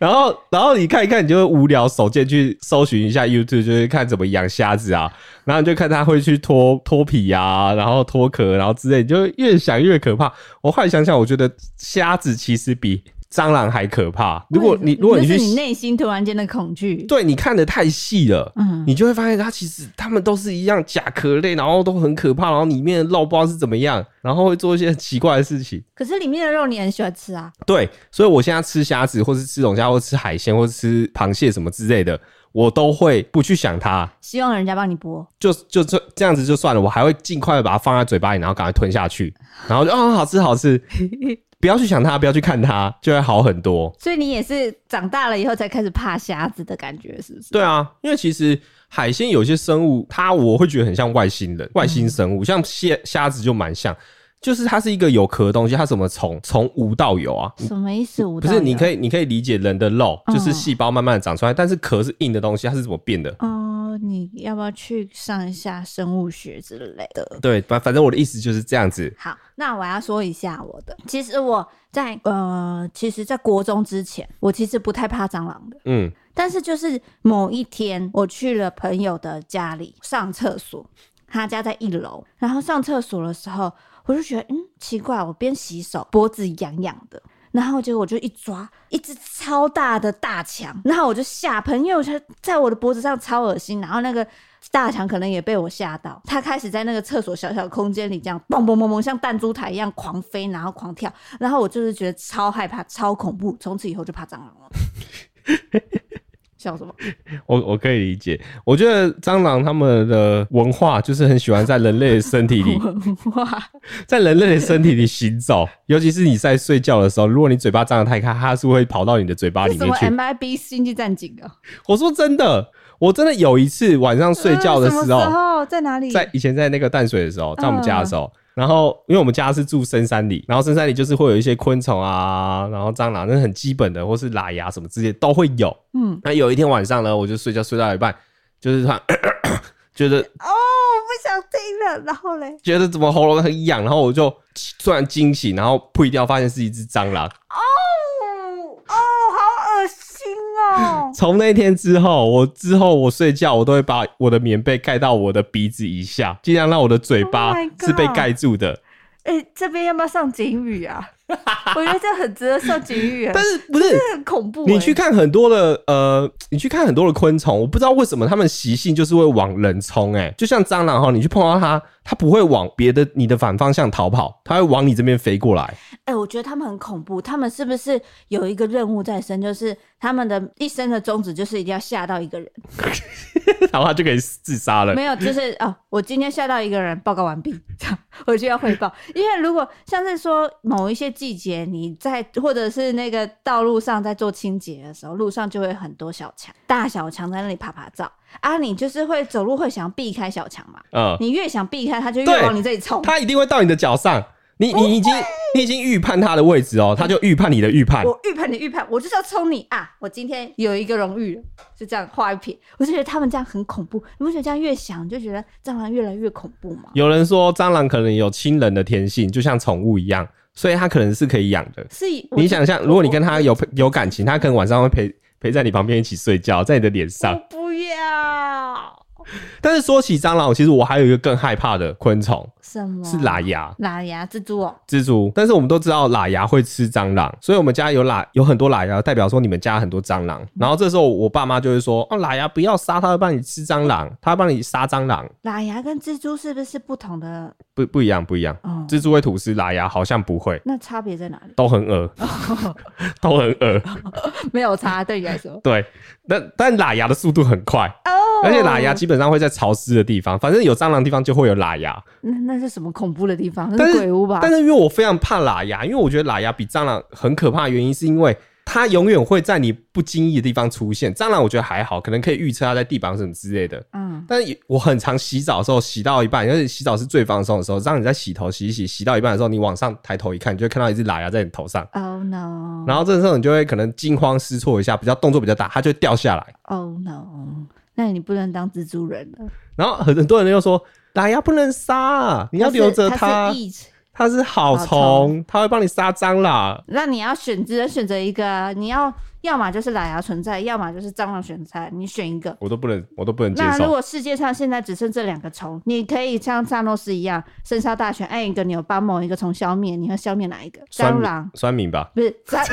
然后，然后你看一看，你就会无聊，手贱去搜寻一下 YouTube，就是看怎么养虾子啊。然后你就看它会去脱脱皮啊，然后脱壳，然后之类，你就越想越可怕。我后来想想，我觉得虾子其实比。蟑螂还可怕。如果你如果你去，你内心突然间的恐惧，对，你看的太细了，嗯，你就会发现它其实它们都是一样甲壳类，然后都很可怕，然后里面的肉不知道是怎么样，然后会做一些奇怪的事情。可是里面的肉你很喜欢吃啊？对，所以我现在吃虾子，或是吃龙虾，或吃海鲜，或是吃螃蟹什么之类的，我都会不去想它，希望人家帮你剥，就就这这样子就算了，我还会尽快的把它放在嘴巴里，然后赶快吞下去，然后就啊、哦，好吃好吃。不要去想它，不要去看它，就会好很多。所以你也是长大了以后才开始怕虾子的感觉，是不是？对啊，因为其实海鲜有些生物，它我会觉得很像外星人、外星生物，嗯、像虾虾子就蛮像，就是它是一个有壳的东西，它怎么从从无到有啊？什么意思？无不是，你可以你可以理解人的肉就是细胞慢慢的长出来，嗯、但是壳是硬的东西，它是怎么变的？哦，你要不要去上一下生物学之类的？对，反反正我的意思就是这样子。好。那我要说一下我的，其实我在呃，其实，在国中之前，我其实不太怕蟑螂的，嗯，但是就是某一天，我去了朋友的家里上厕所，他家在一楼，然后上厕所的时候，我就觉得，嗯，奇怪，我边洗手，脖子痒痒的。然后结果我就一抓一只超大的大强，然后我就吓朋友，就在我的脖子上超恶心。然后那个大强可能也被我吓到，他开始在那个厕所小小空间里这样蹦蹦蹦蹦，像弹珠台一样狂飞，然后狂跳。然后我就是觉得超害怕、超恐怖，从此以后就怕蟑螂了。笑什么？我我可以理解。我觉得蟑螂他们的文化就是很喜欢在人类的身体里，文化在人类的身体里行走。尤其是你在睡觉的时候，如果你嘴巴张得太开，它是会跑到你的嘴巴里面去。什么 MIB 星际战警啊？我说真的，我真的有一次晚上睡觉的时候，什么时候在哪里？在以前在那个淡水的时候，在我们家的时候。嗯然后，因为我们家是住深山里，然后深山里就是会有一些昆虫啊，然后蟑螂，那很基本的，或是喇牙什么之类都会有。嗯，那有一天晚上呢，我就睡觉睡到一半，就是突然觉得哦，我不想听了，然后嘞，觉得怎么喉咙很痒，然后我就突然惊醒，然后扑一掉，发现是一只蟑螂好恶心。从那天之后，我之后我睡觉，我都会把我的棉被盖到我的鼻子以下，尽量让我的嘴巴是被盖住的。哎、欸，这边要不要上警语啊？我觉得这很值得上警语。但是不是很恐怖、欸？你去看很多的呃，你去看很多的昆虫，我不知道为什么它们习性就是会往人冲。哎，就像蟑螂哈，你去碰到它，它不会往别的你的反方向逃跑，它会往你这边飞过来。哎、欸，我觉得他们很恐怖。他们是不是有一个任务在身？就是他们的一生的宗旨就是一定要吓到一个人，然后他就可以自杀了。没有，就是哦，我今天吓到一个人，报告完毕，这样我就要汇报。因为如果像是说某一些季节，你在或者是那个道路上在做清洁的时候，路上就会很多小强、大小强在那里趴趴走啊，你就是会走路会想避开小强嘛。嗯，你越想避开，它就越往你这里冲，它一定会到你的脚上。你你已经你已经预判他的位置哦，他就预判你的预判。我预判你预判，我就是要冲你啊！我今天有一个荣誉了，就这样画一撇。我就觉得他们这样很恐怖，你不觉得这样越想就觉得蟑螂越来越恐怖吗？有人说蟑螂可能有亲人的天性，就像宠物一样，所以它可能是可以养的。是，你想象，如果你跟他有有感情，他可能晚上会陪陪在你旁边一起睡觉，在你的脸上。不要。但是说起蟑螂，其实我还有一个更害怕的昆虫，什么？是喇牙。喇牙蜘蛛哦，蜘蛛。但是我们都知道喇牙会吃蟑螂，所以我们家有喇有很多喇牙，代表说你们家很多蟑螂。然后这时候我爸妈就会说：“哦，喇牙不要杀，它会帮你吃蟑螂，它会帮你杀蟑螂。”喇牙跟蜘蛛是不是不同的？不不一样，不一样。哦，蜘蛛会吐丝，喇牙好像不会。那差别在哪里？都很恶，都很恶，没有差，对你来说。对，但但喇牙的速度很快哦，而且喇牙基本上会在潮湿的地方，反正有蟑螂的地方就会有喇牙。那那是什么恐怖的地方？那是鬼屋吧？但是因为我非常怕喇牙，因为我觉得喇牙比蟑螂很可怕的原因是因为。它永远会在你不经意的地方出现。蟑螂我觉得还好，可能可以预测它在地板什么之类的。嗯，但是我很常洗澡的时候，洗到一半，因为洗澡是最放松的时候。当你在洗头洗一洗，洗到一半的时候，你往上抬头一看，你就会看到一只喇牙在你头上。Oh no！然后这时候你就会可能惊慌失措一下，比较动作比较大，它就会掉下来。Oh no！那你不能当蜘蛛人了。然后很很多人又说，喇牙不能杀，你要留着它。它是好虫，它会帮你杀蟑螂。那你要选，只能选择一个啊！你要要么就是喇牙存在，要么就是蟑螂存在，你选一个。我都不能，我都不能接受。那如果世界上现在只剩这两个虫，你可以像萨诺斯一样，生杀大权，按一个钮把某一个虫消灭，你会消灭哪一个？蟑螂？酸民吧？不是蟑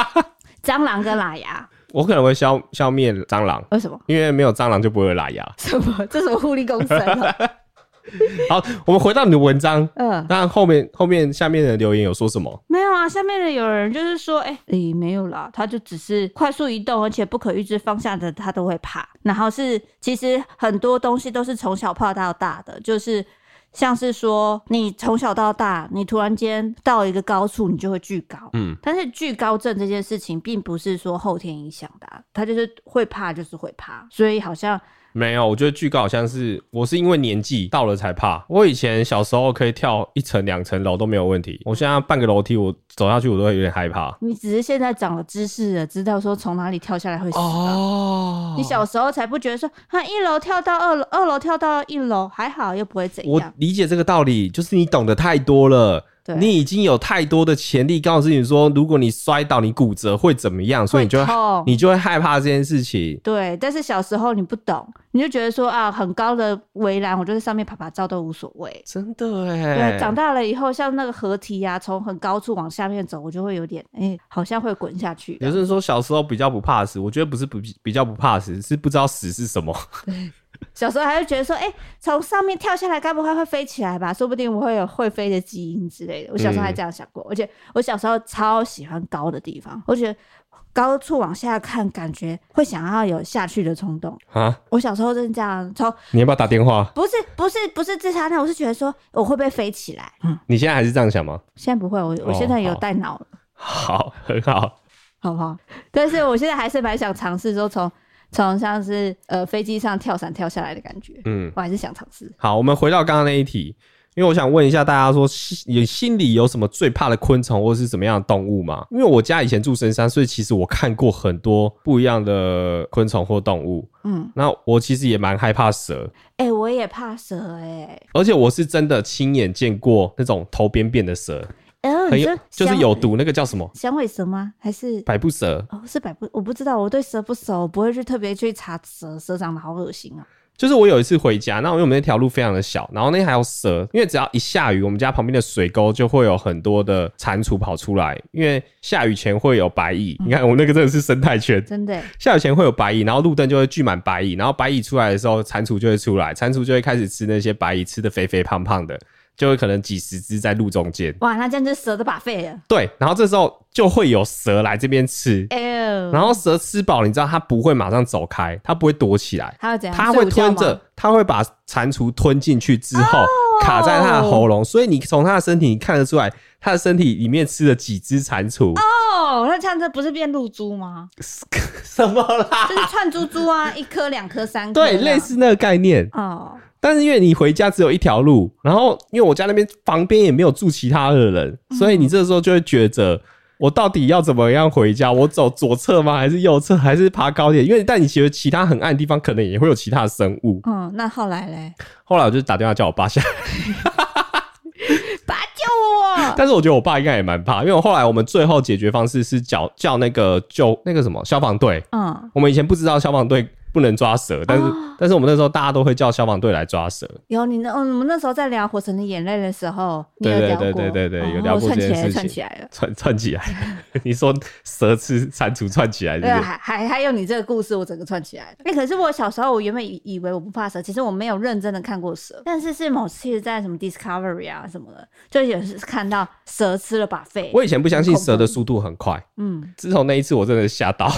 蟑螂跟喇牙。我可能会消消灭蟑螂。为什么？因为没有蟑螂就不会有喇牙。什么？这是什么互利共生啊？好，我们回到你的文章。嗯，那后面后面下面的留言有说什么？没有啊，下面的有人就是说，哎、欸，诶、欸，没有啦，他就只是快速移动，而且不可预知方向的，他都会怕。然后是，其实很多东西都是从小怕到大的，就是像是说，你从小到大，你突然间到一个高处，你就会惧高。嗯，但是惧高症这件事情，并不是说后天影响的、啊，他就是会怕，就是会怕，所以好像。没有，我觉得巨高好像是我是因为年纪到了才怕。我以前小时候可以跳一层两层楼都没有问题，我现在半个楼梯我走下去我都会有点害怕。你只是现在长了知识了，知道说从哪里跳下来会死。哦，你小时候才不觉得说，他一楼跳到二楼，二楼跳到一楼还好，又不会怎样。我理解这个道理，就是你懂得太多了。对你已经有太多的潜力告诉你说，如果你摔倒、你骨折会怎么样，所以你就会你就会害怕这件事情。对，但是小时候你不懂，你就觉得说啊，很高的围栏，我就在上面爬爬照都无所谓。真的哎。对，长大了以后，像那个河堤啊，从很高处往下面走，我就会有点哎、欸，好像会滚下去。有人说小时候比较不怕死，我觉得不是不比较不怕死，是不知道死是什么。对。小时候还会觉得说，哎、欸，从上面跳下来，该不会会飞起来吧？说不定我会有会飞的基因之类的。我小时候还这样想过，嗯、而且我小时候超喜欢高的地方，我觉得高处往下看，感觉会想要有下去的冲动啊。我小时候真是这样，从你要不要打电话？不是，不是，不是自杀，那我是觉得说我会不会飞起来？嗯，你现在还是这样想吗？现在不会，我我现在有带脑了、哦。好，很好，好不好？但是我现在还是蛮想尝试说从。从像是呃飞机上跳伞跳下来的感觉，嗯，我还是想尝试。好，我们回到刚刚那一题，因为我想问一下大家说，你心里有什么最怕的昆虫或是什么样的动物吗？因为我家以前住深山，所以其实我看过很多不一样的昆虫或动物。嗯，那我其实也蛮害怕蛇。哎、欸，我也怕蛇哎、欸，而且我是真的亲眼见过那种头扁扁的蛇。哦，很有，就是有毒，那个叫什么？响尾蛇吗？还是百步蛇？哦，是百步，我不知道，我对蛇不熟，我不会去特别去查蛇，蛇长得好恶心啊。就是我有一次回家，那因为我们那条路非常的小，然后那还有蛇，因为只要一下雨，我们家旁边的水沟就会有很多的蟾蜍跑出来，因为下雨前会有白蚁。嗯、你看我那个真的是生态圈，真的。下雨前会有白蚁，然后路灯就会聚满白蚁，然后白蚁出来的时候，蟾蜍就会出来，蟾蜍就会开始吃那些白蚁，吃的肥肥胖胖的。就会可能几十只在路中间，哇，那这样就蛇都 buffet 了。对，然后这时候就会有蛇来这边吃，然后蛇吃饱，你知道它不会马上走开，它不会躲起来，它会怎样？它会吞着，它会把蟾蜍吞进去之后，卡在它的喉咙，所以你从它的身体你看得出来，它的身体里面吃了几只蟾蜍。哦，那这样子不是变露珠吗？什么啦？就是串珠珠啊，一颗、两颗、三颗，对，类似那个概念哦。但是因为你回家只有一条路，然后因为我家那边旁边也没有住其他的人，所以你这时候就会觉得，我到底要怎么样回家？我走左侧吗？还是右侧？还是爬高点？因为但你觉得其他很暗的地方可能也会有其他的生物。嗯，那后来嘞？后来我就打电话叫我爸下来，爸救我！但是我觉得我爸应该也蛮怕，因为我后来我们最后解决方式是叫叫那个救那个什么消防队。嗯，我们以前不知道消防队。不能抓蛇，但是、哦、但是我们那时候大家都会叫消防队来抓蛇。有你那，我们那时候在聊《火神的眼泪》的时候，对对对对对对，有聊过这件事情，串起来了，串串起来。你说蛇吃蟾蜍串起来是是，对，还还还有你这个故事，我整个串起来了。哎、欸，可是我小时候我原本以以为我不怕蛇，其实我没有认真的看过蛇，但是是某次在什么 Discovery 啊什么的，就也是看到蛇吃了把肺。我以前不相信蛇的速度很快，嗯，自从那一次我真的吓到。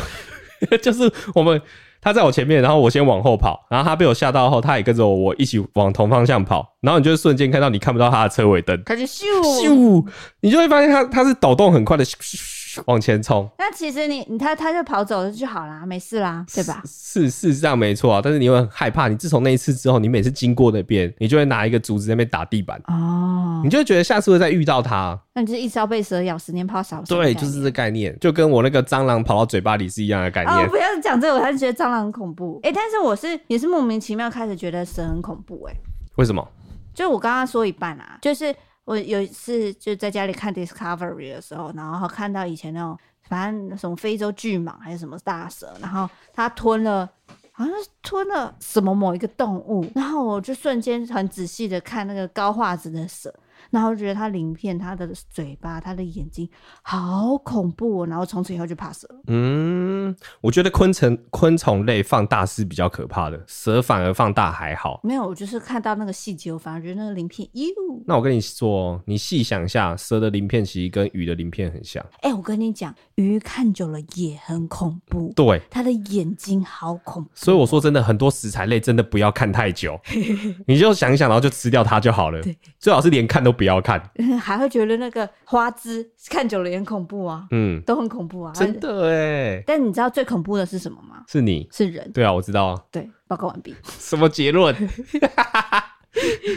就是我们，他在我前面，然后我先往后跑，然后他被我吓到后，他也跟着我，我一起往同方向跑，然后你就瞬间看到你看不到他的车尾灯，他就咻咻，你就会发现他他是抖动很快的咻咻咻。往前冲，那其实你你他他就跑走了就好啦，没事啦，对吧？是是这样没错啊，但是你会很害怕。你自从那一次之后，你每次经过那边，你就会拿一个竹子在那边打地板哦，你就会觉得下次会再遇到它。那你就一直要被蛇咬，十年怕少。对，就是这概念，就跟我那个蟑螂跑到嘴巴里是一样的概念。哦，不要讲这个，我还是觉得蟑螂很恐怖。哎、欸，但是我是也是莫名其妙开始觉得蛇很恐怖、欸。哎，为什么？就我刚刚说一半啊，就是我有一次就在家里看 Discovery 的时候，然后看到以前那种。反正什么非洲巨蟒还是什么大蛇，然后它吞了，好像是吞了什么某一个动物，然后我就瞬间很仔细的看那个高画质的蛇。然后觉得它鳞片、它的嘴巴、它的眼睛好恐怖哦，然后从此以后就怕蛇。嗯，我觉得昆虫昆虫类放大是比较可怕的，蛇反而放大还好。没有，我就是看到那个细节，我反而觉得那个鳞片，哟。那我跟你说，你细想一下，蛇的鳞片其实跟鱼的鳞片很像。哎、欸，我跟你讲，鱼看久了也很恐怖。对，它的眼睛好恐怖。所以我说真的，很多食材类真的不要看太久，你就想一想，然后就吃掉它就好了。对，最好是连看都不要看，还会觉得那个花枝看久了也很恐怖啊，嗯，都很恐怖啊，真的哎。但你知道最恐怖的是什么吗？是你是人，对啊，我知道啊。对，报告完毕。什么结论？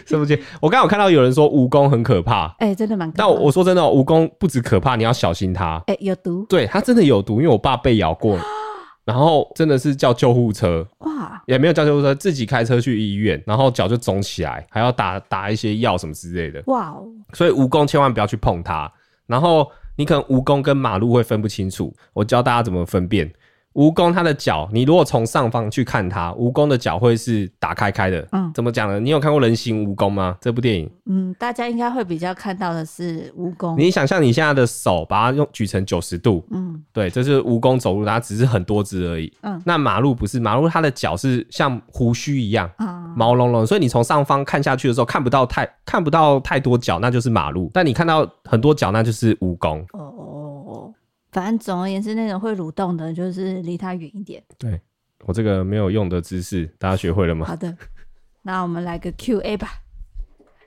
什么结？我刚刚有看到有人说蜈蚣很可怕，哎、欸，真的蛮可怕。但我说真的，蜈蚣不止可怕，你要小心它。哎、欸，有毒。对，它真的有毒，因为我爸被咬过。然后真的是叫救护车哇，也没有叫救护车，自己开车去医院，然后脚就肿起来，还要打打一些药什么之类的哇哦。所以蜈蚣千万不要去碰它。然后你可能蜈蚣跟马路会分不清楚，我教大家怎么分辨。蜈蚣它的脚，你如果从上方去看它，蜈蚣的脚会是打开开的。嗯，怎么讲呢？你有看过人形蜈蚣吗？这部电影？嗯，大家应该会比较看到的是蜈蚣。你想象你现在的手，把它用举成九十度。嗯，对，这是蜈蚣走路，它只是很多只而已。嗯，那马路不是，马路它的脚是像胡须一样，嗯，毛茸茸，所以你从上方看下去的时候，看不到太看不到太多脚，那就是马路。但你看到很多脚，那就是蜈蚣。哦哦哦。反正总而言之，那种会蠕动的，就是离它远一点。对，我这个没有用的知识，大家学会了吗？好的，那我们来个 Q&A 吧。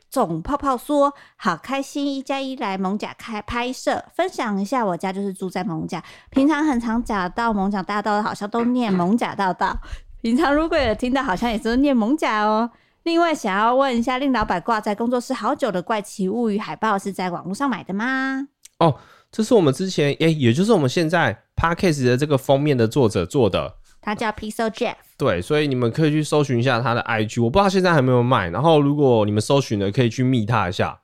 总泡泡说：“好开心，一加一来蒙甲开拍摄，分享一下我家就是住在蒙甲，平常很常假到蒙甲大道，好像都念蒙甲大道。平常如果有听到，好像也是念蒙甲哦。另外，想要问一下，令老板挂在工作室好久的怪奇物语海报是在网络上买的吗？”哦。这是我们之前诶、欸，也就是我们现在 Podcast 的这个封面的作者做的，他叫 Pixel Jeff。对，所以你们可以去搜寻一下他的 IG，我不知道现在还没有卖。然后如果你们搜寻了，可以去密他一下。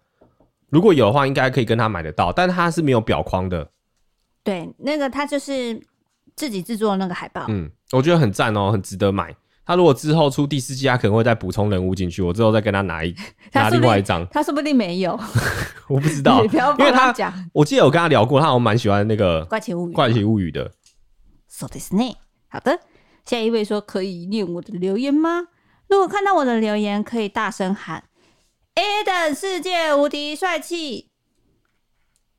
如果有的话，应该可以跟他买得到，但他是没有表框的。对，那个他就是自己制作的那个海报。嗯，我觉得很赞哦，很值得买。他如果之后出第四季，他可能会再补充人物进去。我之后再跟他拿一 拿另外一张，他说不定没有，我不知道。你不要帮他讲。我记得我跟他聊过，他好像蛮喜欢那个怪奇物语怪奇物语的。So this name 好的，下一位说可以念我的留言吗？如果看到我的留言，可以大声喊 “Adam 世界无敌帅气”，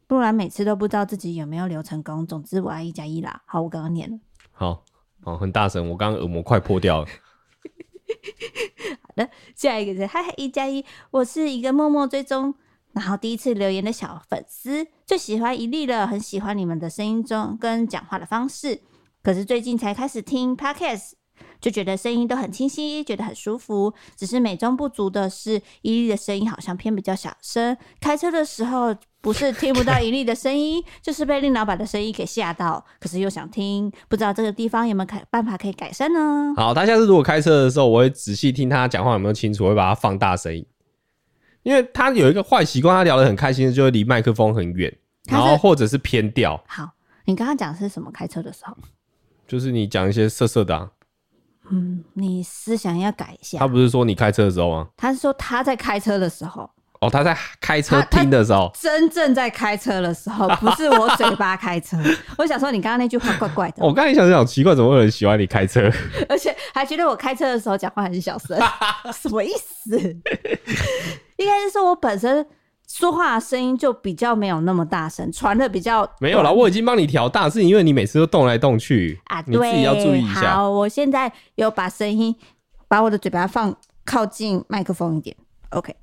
不然每次都不知道自己有没有留成功。总之我爱一加一啦。好，我刚刚念了。好。哦，很大声，我刚刚耳膜快破掉了。好的，下一个是嗨嗨一加一，我是一个默默追踪，然后第一次留言的小粉丝，最喜欢一粒了，很喜欢你们的声音中跟讲话的方式，可是最近才开始听 Podcast。就觉得声音都很清晰，觉得很舒服。只是美中不足的是，伊利的声音好像偏比较小声。开车的时候不是听不到 伊利的声音，就是被令老板的声音给吓到。可是又想听，不知道这个地方有没有改办法可以改善呢？好，他下次如果开车的时候，我会仔细听他讲话有没有清楚，我会把它放大声音。因为他有一个坏习惯，他聊得很开心，就会离麦克风很远，然后或者是偏调。好，你刚刚讲的是什么？开车的时候，就是你讲一些色色的啊。嗯，你思想要改一下。他不是说你开车的时候吗？他是说他在开车的时候。哦，他在开车听的时候，真正在开车的时候，不是我嘴巴开车。我想说，你刚刚那句话怪怪的。我刚才想想，奇怪，怎么会有人喜欢你开车？而且还觉得我开车的时候讲话很小声，什么意思？应该是说我本身说话的声音就比较没有那么大声，传的比较没有啦。我已经帮你调大，是因为你每次都动来动去啊，你自己要注意一下。好，我现在有把声音，把我的嘴巴放靠近麦克风一点。OK。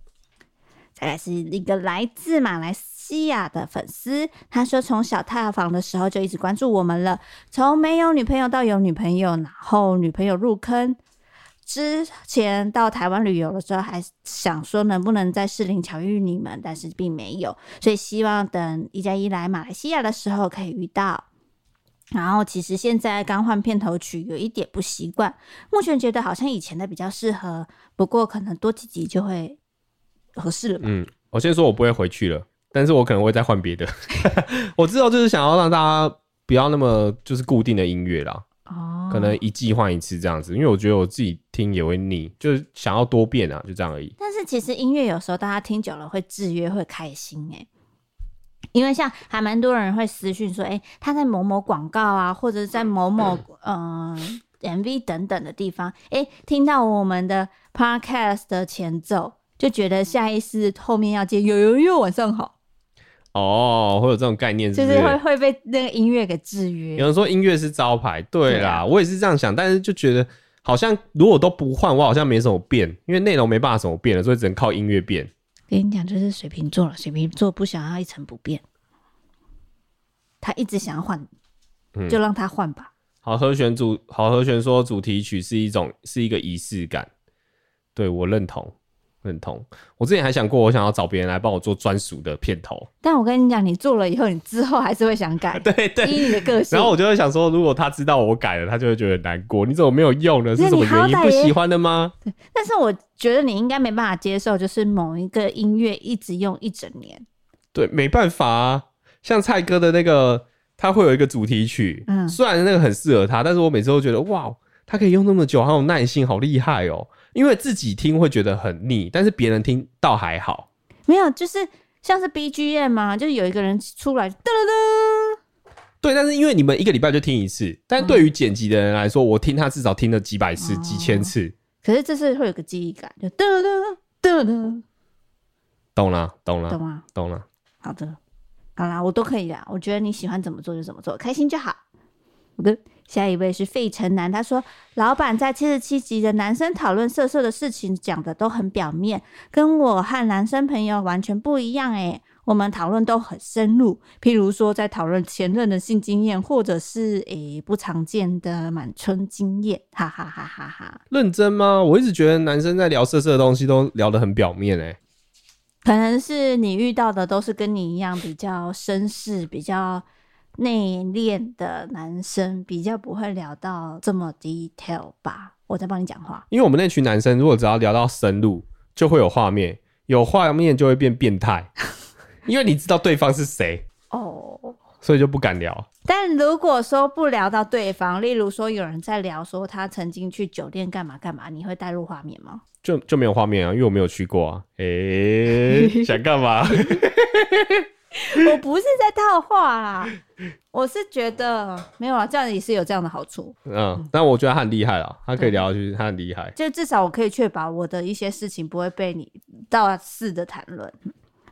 再来是一个来自马来西亚的粉丝，他说从小踏访的时候就一直关注我们了，从没有女朋友到有女朋友，然后女朋友入坑，之前到台湾旅游的时候还想说能不能在士林巧遇你们，但是并没有，所以希望等一加一来马来西亚的时候可以遇到。然后其实现在刚换片头曲，有一点不习惯，目前觉得好像以前的比较适合，不过可能多几集就会。合适了。嗯，我先说，我不会回去了，但是我可能会再换别的。我知道，就是想要让大家不要那么就是固定的音乐啦。哦，可能一季换一次这样子，因为我觉得我自己听也会腻，就是想要多变啊，就这样而已。但是其实音乐有时候大家听久了会制约，会开心哎、欸。因为像还蛮多人会私讯说，哎、欸，他在某某广告啊，或者在某某嗯、呃、MV 等等的地方，哎、欸，听到我们的 Podcast 的前奏。就觉得下意识后面要接有有有晚上好哦，会有这种概念是是，就是会会被那个音乐给制约。有人说音乐是招牌，对啦，对我也是这样想，但是就觉得好像如果都不换，我好像没什么变，因为内容没办法怎么变了，所以只能靠音乐变。跟你讲，就是水瓶座了，水瓶座不想要一成不变，他一直想要换，就让他换吧。嗯、好和弦主，好和弦说主题曲是一种是一个仪式感，对我认同。认同。我之前还想过，我想要找别人来帮我做专属的片头。但我跟你讲，你做了以后，你之后还是会想改。对 对，依你的个性。然后我就会想说，如果他知道我改了，他就会觉得难过。你怎么没有用呢？是什么原因？不喜欢的吗？对。但是我觉得你应该没办法接受，就是某一个音乐一直用一整年。对，没办法啊。像蔡哥的那个，他会有一个主题曲，嗯，虽然那个很适合他，但是我每次都觉得哇，他可以用那么久，好有耐心，好厉害哦。因为自己听会觉得很腻，但是别人听倒还好。没有，就是像是 BGM 嘛，就是有一个人出来，噔噔噔。对，但是因为你们一个礼拜就听一次，但是对于剪辑的人来说，我听他至少听了几百次、哦、几千次。可是这是会有个记忆感，就噔噔噔噔。懂了，懂了，懂吗？懂了。好的，好啦，我都可以啦。我觉得你喜欢怎么做就怎么做，开心就好。好的。下一位是费城男，他说：“老板在七十七集的男生讨论色色的事情讲的都很表面，跟我和男生朋友完全不一样。诶，我们讨论都很深入，譬如说在讨论前任的性经验，或者是诶不常见的满春经验。”哈哈哈哈哈！认真吗？我一直觉得男生在聊色色的东西都聊得很表面。诶，可能是你遇到的都是跟你一样比较绅士，比较。内敛的男生比较不会聊到这么 detail 吧？我在帮你讲话。因为我们那群男生，如果只要聊到深入，就会有画面，有画面就会变变态，因为你知道对方是谁哦，所以就不敢聊。但如果说不聊到对方，例如说有人在聊说他曾经去酒店干嘛干嘛，你会带入画面吗？就就没有画面啊，因为我没有去过啊。诶、欸，想干嘛？我不是在套话啦，我是觉得没有啊，这样也是有这样的好处。嗯，但我觉得他很厉害啊，他可以聊下去，他很厉害。就至少我可以确保我的一些事情不会被你大肆的谈论。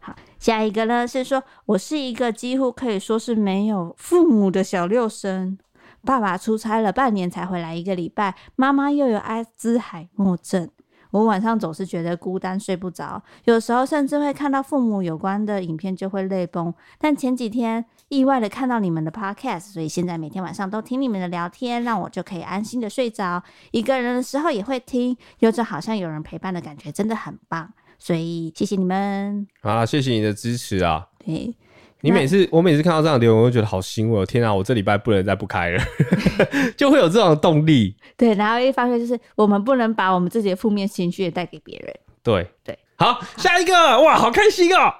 好，下一个呢是说，我是一个几乎可以说是没有父母的小六生，爸爸出差了半年才回来一个礼拜，妈妈又有阿兹海默症。我晚上总是觉得孤单，睡不着，有时候甚至会看到父母有关的影片就会泪崩。但前几天意外的看到你们的 podcast，所以现在每天晚上都听你们的聊天，让我就可以安心的睡着。一个人的时候也会听，有着好像有人陪伴的感觉，真的很棒。所以谢谢你们，好，谢谢你的支持啊。对。你每次我每次看到这样的留言，我就觉得好欣慰。天啊，我这礼拜不能再不开了，就会有这种的动力。对，然后一方面就是我们不能把我们自己的负面情绪也带给别人。对对，好，下一个哇，好开心哦！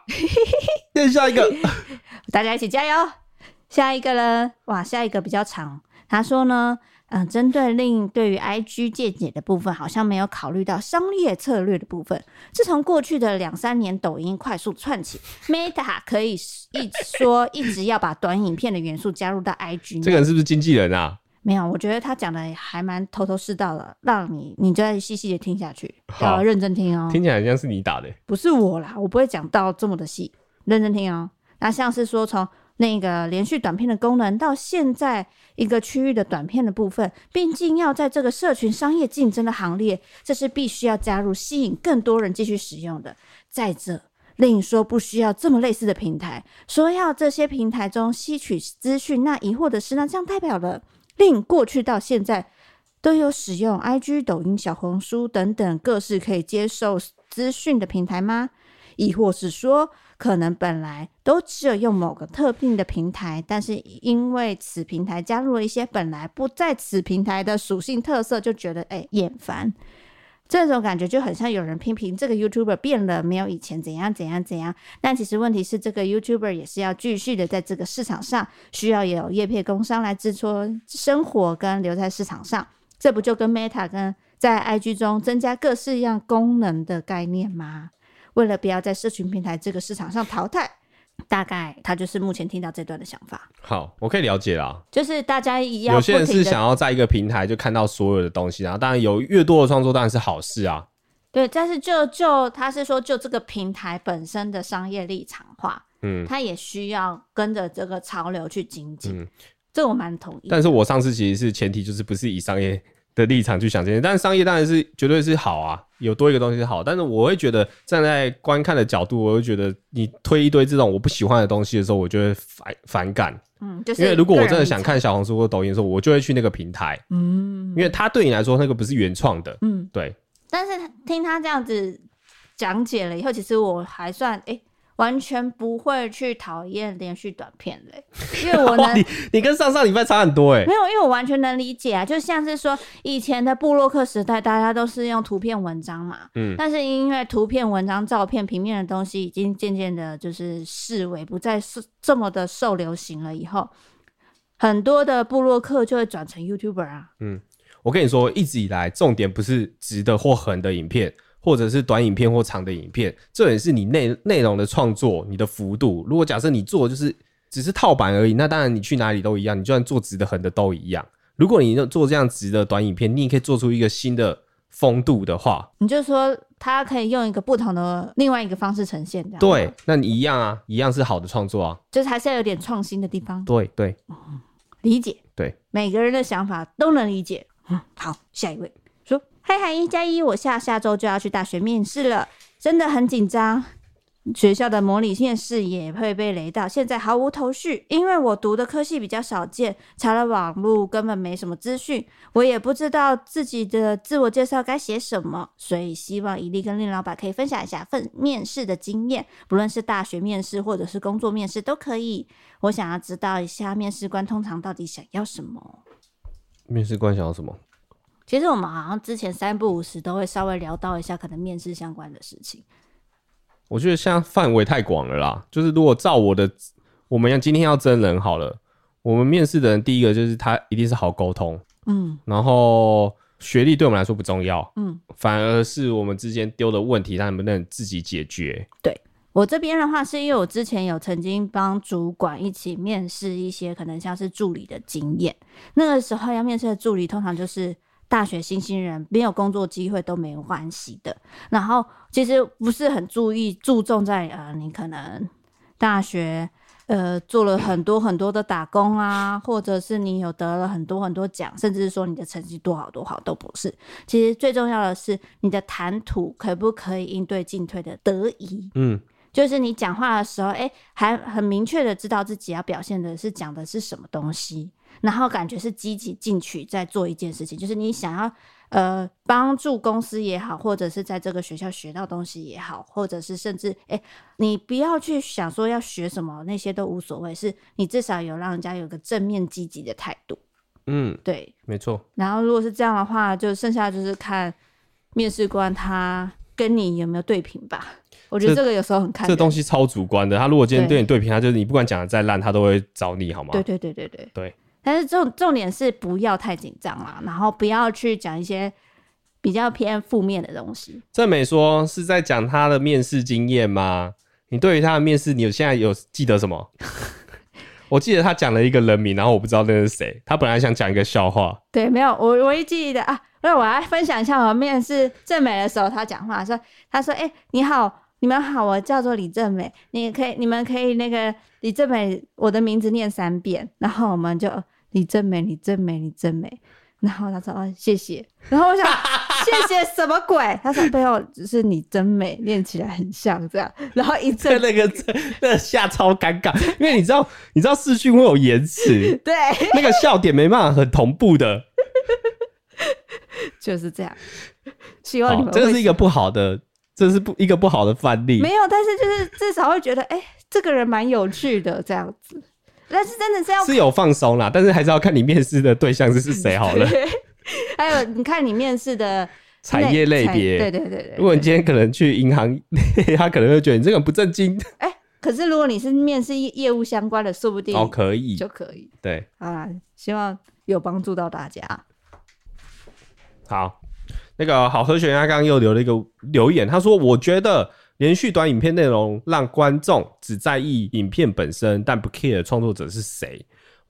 再下一个，大家一起加油。下一个呢？哇，下一个比较长。他说呢，嗯，针对 Lin 对于 IG 见解的部分，好像没有考虑到商业策略的部分。自从过去的两三年，抖音快速窜起，Meta 可以一说一直要把短影片的元素加入到 IG。这个人是不是经纪人啊？没有，我觉得他讲的还蛮头头是道的，让你你就再细细的听下去，要认真听哦。听起来像是你打的，不是我啦，我不会讲到这么的细，认真听哦。那像是说从。那个连续短片的功能，到现在一个区域的短片的部分，毕竟要在这个社群商业竞争的行列，这是必须要加入，吸引更多人继续使用的。再者另说不需要这么类似的平台，说要这些平台中吸取资讯，那疑惑的是，那这样代表了令过去到现在都有使用 IG、抖音、小红书等等各式可以接受资讯的平台吗？亦或是说，可能本来都只有用某个特定的平台，但是因为此平台加入了一些本来不在此平台的属性特色，就觉得哎厌烦。这种感觉就很像有人批评这个 YouTuber 变了，没有以前怎样怎样怎样。但其实问题是，这个 YouTuber 也是要继续的在这个市场上，需要有业配工商来支撑生活跟留在市场上。这不就跟 Meta 跟在 IG 中增加各式样功能的概念吗？为了不要在社群平台这个市场上淘汰，大概他就是目前听到这段的想法。好，我可以了解啦。就是大家一样，有些人是想要在一个平台就看到所有的东西，然后当然有越多的创作当然是好事啊。对，但是就就他是说，就这个平台本身的商业立场化，嗯，他也需要跟着这个潮流去精进。嗯，这我蛮同意。但是我上次其实是前提就是不是以商业的立场去想这些，但是商业当然是绝对是好啊。有多一个东西是好，但是我会觉得站在观看的角度，我会觉得你推一堆这种我不喜欢的东西的时候，我就会反反感。嗯，就是因为如果我真的想看小红书或抖音的时候，我就会去那个平台。嗯，因为它对你来说那个不是原创的。嗯，对。但是听他这样子讲解了以后，其实我还算哎。欸完全不会去讨厌连续短片嘞，因为 我能你你跟上上礼拜差很多哎，没有，因为我完全能理解啊，就像是说以前的布洛克时代，大家都是用图片文章嘛，嗯，但是因为图片文章、照片、平面的东西已经渐渐的，就是视为，不再是这么的受流行了以后，很多的部落客就会转成 YouTuber 啊，嗯，我跟你说，一直以来重点不是直的或横的影片。或者是短影片或长的影片，这也是你内内容的创作，你的幅度。如果假设你做就是只是套版而已，那当然你去哪里都一样，你就算做直的横的都一样。如果你做这样直的短影片，你也可以做出一个新的风度的话，你就说它可以用一个不同的另外一个方式呈现，这样对，那你一样啊，一样是好的创作啊，就是还是要有点创新的地方。对对、嗯，理解。对，每个人的想法都能理解。嗯，好，下一位。嗨嗨，一加一，我下下周就要去大学面试了，真的很紧张。学校的模拟面试也会被雷到，现在毫无头绪。因为我读的科系比较少见，查了网路根本没什么资讯，我也不知道自己的自我介绍该写什么，所以希望伊利跟令老板可以分享一下份面试的经验，不论是大学面试或者是工作面试都可以。我想要知道一下面试官通常到底想要什么？面试官想要什么？其实我们好像之前三不五时都会稍微聊到一下可能面试相关的事情。我觉得现在范围太广了啦，就是如果照我的，我们要今天要真人好了，我们面试的人第一个就是他一定是好沟通，嗯，然后学历对我们来说不重要，嗯，反而是我们之间丢的问题他能不能自己解决。对，我这边的话，是因为我之前有曾经帮主管一起面试一些可能像是助理的经验，那个时候要面试的助理通常就是。大学新新人没有工作机会都没有关系的，然后其实不是很注意注重在呃，你可能大学呃做了很多很多的打工啊，或者是你有得了很多很多奖，甚至是说你的成绩多好多好都不是。其实最重要的是你的谈吐可不可以应对进退的得宜，嗯，就是你讲话的时候，哎，还很明确的知道自己要表现的是讲的是什么东西。然后感觉是积极进取，在做一件事情，就是你想要呃帮助公司也好，或者是在这个学校学到东西也好，或者是甚至哎，你不要去想说要学什么，那些都无所谓，是你至少有让人家有个正面积极的态度。嗯，对，没错。然后如果是这样的话，就剩下就是看面试官他跟你有没有对平吧。我觉得这个有时候很看，这东西超主观的。他如果今天对你对平，他就是你不管讲的再烂，他都会找你好吗？对对对对对对。但是重重点是不要太紧张啦，然后不要去讲一些比较偏负面的东西。正美说是在讲他的面试经验吗？你对于他的面试，你有现在有记得什么？我记得他讲了一个人名，然后我不知道那是谁。他本来想讲一个笑话，对，没有，我我一记得啊，那我来分享一下我面试正美的时候，他讲话说，他说：“哎、欸，你好，你们好，我叫做李正美，你可以，你们可以那个李正美，我的名字念三遍，然后我们就李正美，你真美，你真美。”然后他说：“哦，谢谢。”然后我想：“谢谢什么鬼？”他说：“背后只是你真美，练起来很像这样。”然后一阵 那个那个下超尴尬，因为你知道，你知道视讯会有延迟，对，那个笑点没办法很同步的，就是这样。希望你们这是一个不好的，这是不一个不好的范例。没有，但是就是至少会觉得，哎，这个人蛮有趣的这样子。但是真的是要是有放松啦，但是还是要看你面试的对象是是谁好了。还有你看你面试的产业类别，对对对对。如果你今天可能去银行，他可能会觉得你这个不正经。哎、欸，可是如果你是面试业务相关的，说不定哦可以就可以。对，好啦，希望有帮助到大家。好，那个好和弦他刚刚又留了一个留言，他说：“我觉得。”连续短影片内容让观众只在意影片本身，但不 care 创作者是谁。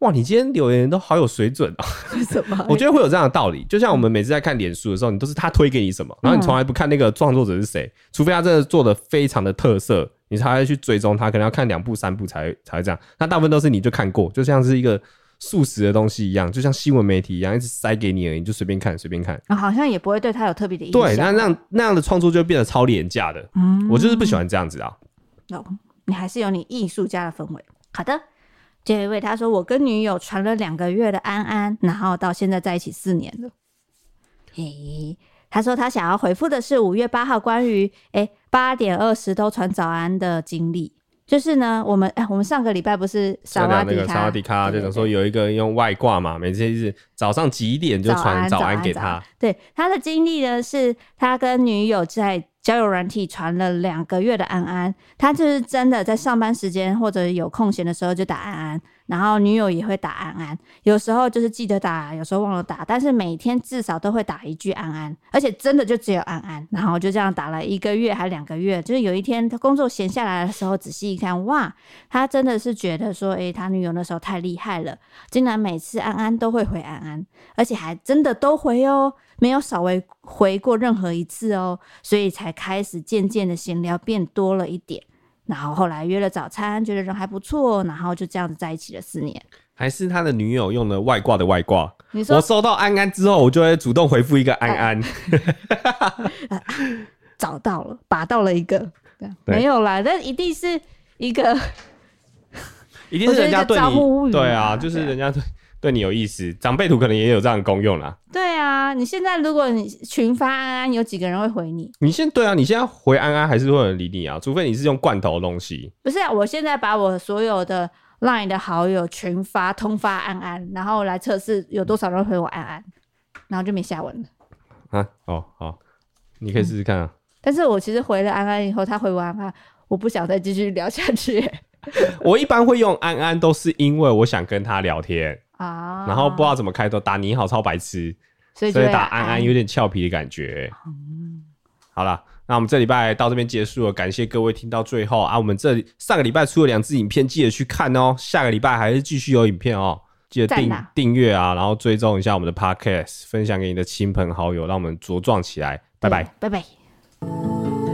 哇，你今天留言都好有水准啊！为什么？我觉得会有这样的道理。就像我们每次在看脸书的时候，你都是他推给你什么，然后你从来不看那个创作者是谁，除非他真的做的非常的特色，你才会去追踪他。可能要看两部、三部才才会这样。那大部分都是你就看过，就像是一个。速食的东西一样，就像新闻媒体一样，一直塞给你而已，你就随便看，随便看。啊、哦，好像也不会对他有特别的影响。对，那那那样的创作就变得超廉价的。嗯，我就是不喜欢这样子啊。哦，你还是有你艺术家的氛围。好的，这一位他说，我跟女友传了两个月的安安，然后到现在在一起四年了。嘿，他说他想要回复的是五月八号关于诶八点二十都传早安的经历。就是呢，我们哎，我们上个礼拜不是萨瓦迪卡，萨瓦迪卡就讲说有一个人用外挂嘛，每天是早上几点就传早安给他。对，他的经历呢，是他跟女友在。交友软体传了两个月的安安，他就是真的在上班时间或者有空闲的时候就打安安，然后女友也会打安安，有时候就是记得打，有时候忘了打，但是每天至少都会打一句安安，而且真的就只有安安，然后就这样打了一个月还两个月，就是有一天他工作闲下来的时候，仔细一看，哇，他真的是觉得说，诶，他女友那时候太厉害了，竟然每次安安都会回安安，而且还真的都回哦。没有少回回过任何一次哦，所以才开始渐渐的闲聊变多了一点，然后后来约了早餐，觉得人还不错，然后就这样子在一起了四年。还是他的女友用了外挂的外挂，你说我收到安安之后，我就会主动回复一个安安，啊、找到了，拔到了一个，对没有啦，但一定是一个，一定是人家对你，对啊，就是人家对。对你有意思，长辈图可能也有这样的功用啦。对啊，你现在如果你群发安安，有几个人会回你？你现对啊，你现在回安安还是会有人理你啊？除非你是用罐头的东西。不是啊，我现在把我所有的 LINE 的好友群发通发安安，然后来测试有多少人回我安安，然后就没下文了。啊，哦，好，你可以试试看啊、嗯。但是我其实回了安安以后，他回我安安，我不想再继续聊下去。我一般会用安安，都是因为我想跟他聊天。啊，然后不知道怎么开头，打你好超白痴，所以，所以打安安有点俏皮的感觉。嗯，好了，那我们这礼拜到这边结束了，感谢各位听到最后啊。我们这上个礼拜出了两支影片，记得去看哦。下个礼拜还是继续有影片哦，记得订订阅啊，然后追踪一下我们的 Podcast，分享给你的亲朋好友，让我们茁壮起来。拜拜，拜拜。